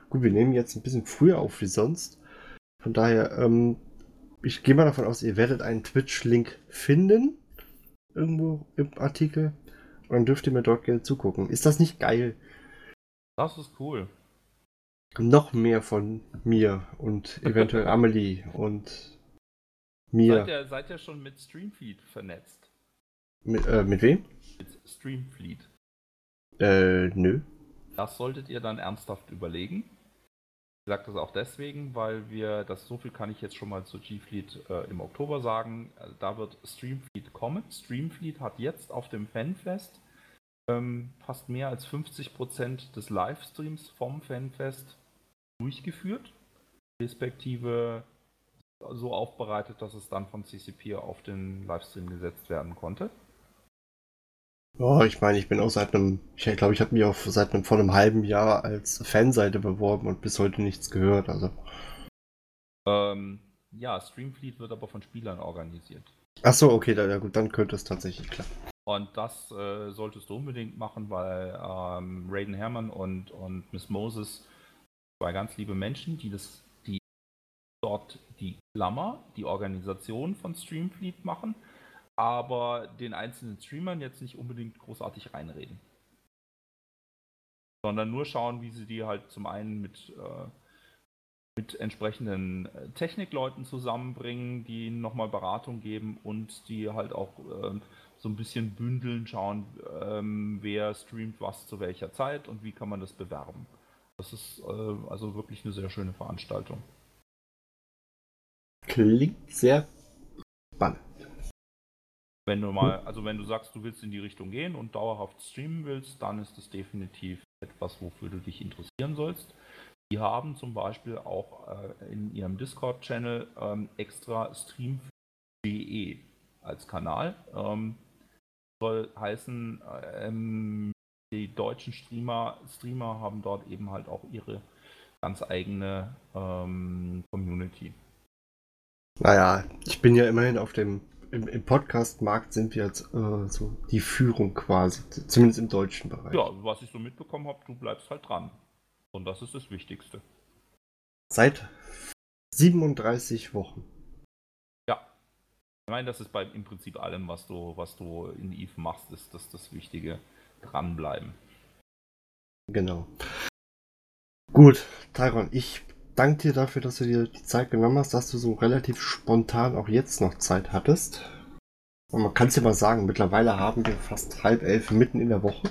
gut, wir nehmen jetzt ein bisschen früher auf wie sonst. Von daher, ähm, ich gehe mal davon aus, ihr werdet einen Twitch-Link finden. Irgendwo im Artikel. Und dann dürft ihr mir dort gerne zugucken. Ist das nicht geil? Das ist cool. Noch mehr von mir und eventuell Amelie und mir. Seid ihr, seid ihr schon mit Streamfeed vernetzt? Mit, äh, mit wem? Mit Streamfleet. Äh, nö. Das solltet ihr dann ernsthaft überlegen. Ich sage das auch deswegen, weil wir, das so viel kann ich jetzt schon mal zu G-Fleet äh, im Oktober sagen, äh, da wird Streamfleet kommen. Streamfleet hat jetzt auf dem Fanfest ähm, fast mehr als 50% des Livestreams vom Fanfest durchgeführt, respektive so aufbereitet, dass es dann von CCP auf den Livestream gesetzt werden konnte. Oh, ich meine, ich bin auch seit einem, ich glaube, ich habe mich auch seit einem, vor einem halben Jahr als Fanseite beworben und bis heute nichts gehört. Also. Ähm, ja, Streamfleet wird aber von Spielern organisiert. Ach so, okay, da, ja gut, dann könnte es tatsächlich klappen. Und das äh, solltest du unbedingt machen, weil ähm, Raiden Herman und, und Miss Moses, zwei ganz liebe Menschen, die das, die dort die Klammer, die Organisation von Streamfleet machen, aber den einzelnen Streamern jetzt nicht unbedingt großartig reinreden. Sondern nur schauen, wie sie die halt zum einen mit, äh, mit entsprechenden äh, Technikleuten zusammenbringen, die ihnen nochmal Beratung geben und die halt auch äh, so ein bisschen bündeln, schauen, ähm, wer streamt was zu welcher Zeit und wie kann man das bewerben. Das ist äh, also wirklich eine sehr schöne Veranstaltung. Klingt sehr spannend. Wenn du mal, also wenn du sagst, du willst in die Richtung gehen und dauerhaft streamen willst, dann ist es definitiv etwas, wofür du dich interessieren sollst. Die haben zum Beispiel auch äh, in ihrem Discord-Channel ähm, extra Stream.de als Kanal. Ähm, soll heißen, ähm, die deutschen Streamer, Streamer haben dort eben halt auch ihre ganz eigene ähm, Community. Naja, ich bin ja immerhin auf dem im, im Podcast-Markt sind wir jetzt äh, so die Führung quasi, zumindest im deutschen Bereich. Ja, was ich so mitbekommen habe, du bleibst halt dran. Und das ist das Wichtigste. Seit 37 Wochen. Ja. Ich meine, das ist bei im Prinzip allem, was du, was du in Eve machst, ist das das Wichtige. Dranbleiben. Genau. Gut, Tyron, ich danke dir dafür, dass du dir die Zeit genommen hast, dass du so relativ spontan auch jetzt noch Zeit hattest. Und man kann es ja mal sagen, mittlerweile haben wir fast halb elf mitten in der Woche.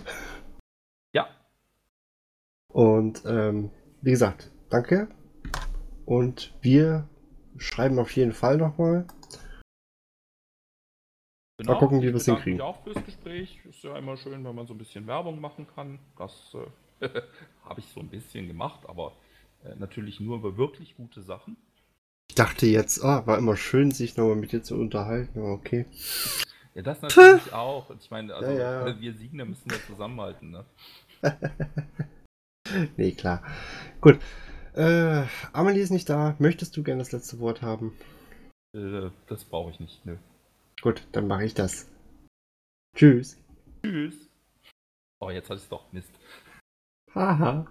Ja. Und ähm, wie gesagt, danke. Und wir schreiben auf jeden Fall nochmal. Genau, mal gucken, wie wir es hinkriegen. auch fürs Gespräch. Ist ja immer schön, wenn man so ein bisschen Werbung machen kann. Das äh, habe ich so ein bisschen gemacht, aber natürlich nur über wirklich gute Sachen. Ich dachte jetzt, ah, war immer schön, sich nochmal mit dir zu unterhalten, aber okay. Ja, das natürlich auch. Ich meine, also, Ja, ja. wir Siegner müssen ja zusammenhalten. Ne? nee, klar. Gut. Äh, Amelie ist nicht da. Möchtest du gerne das letzte Wort haben? Äh, das brauche ich nicht. Nö. Gut, dann mache ich das. Tschüss. Tschüss. Oh, jetzt hatte ich es doch. Mist. Haha.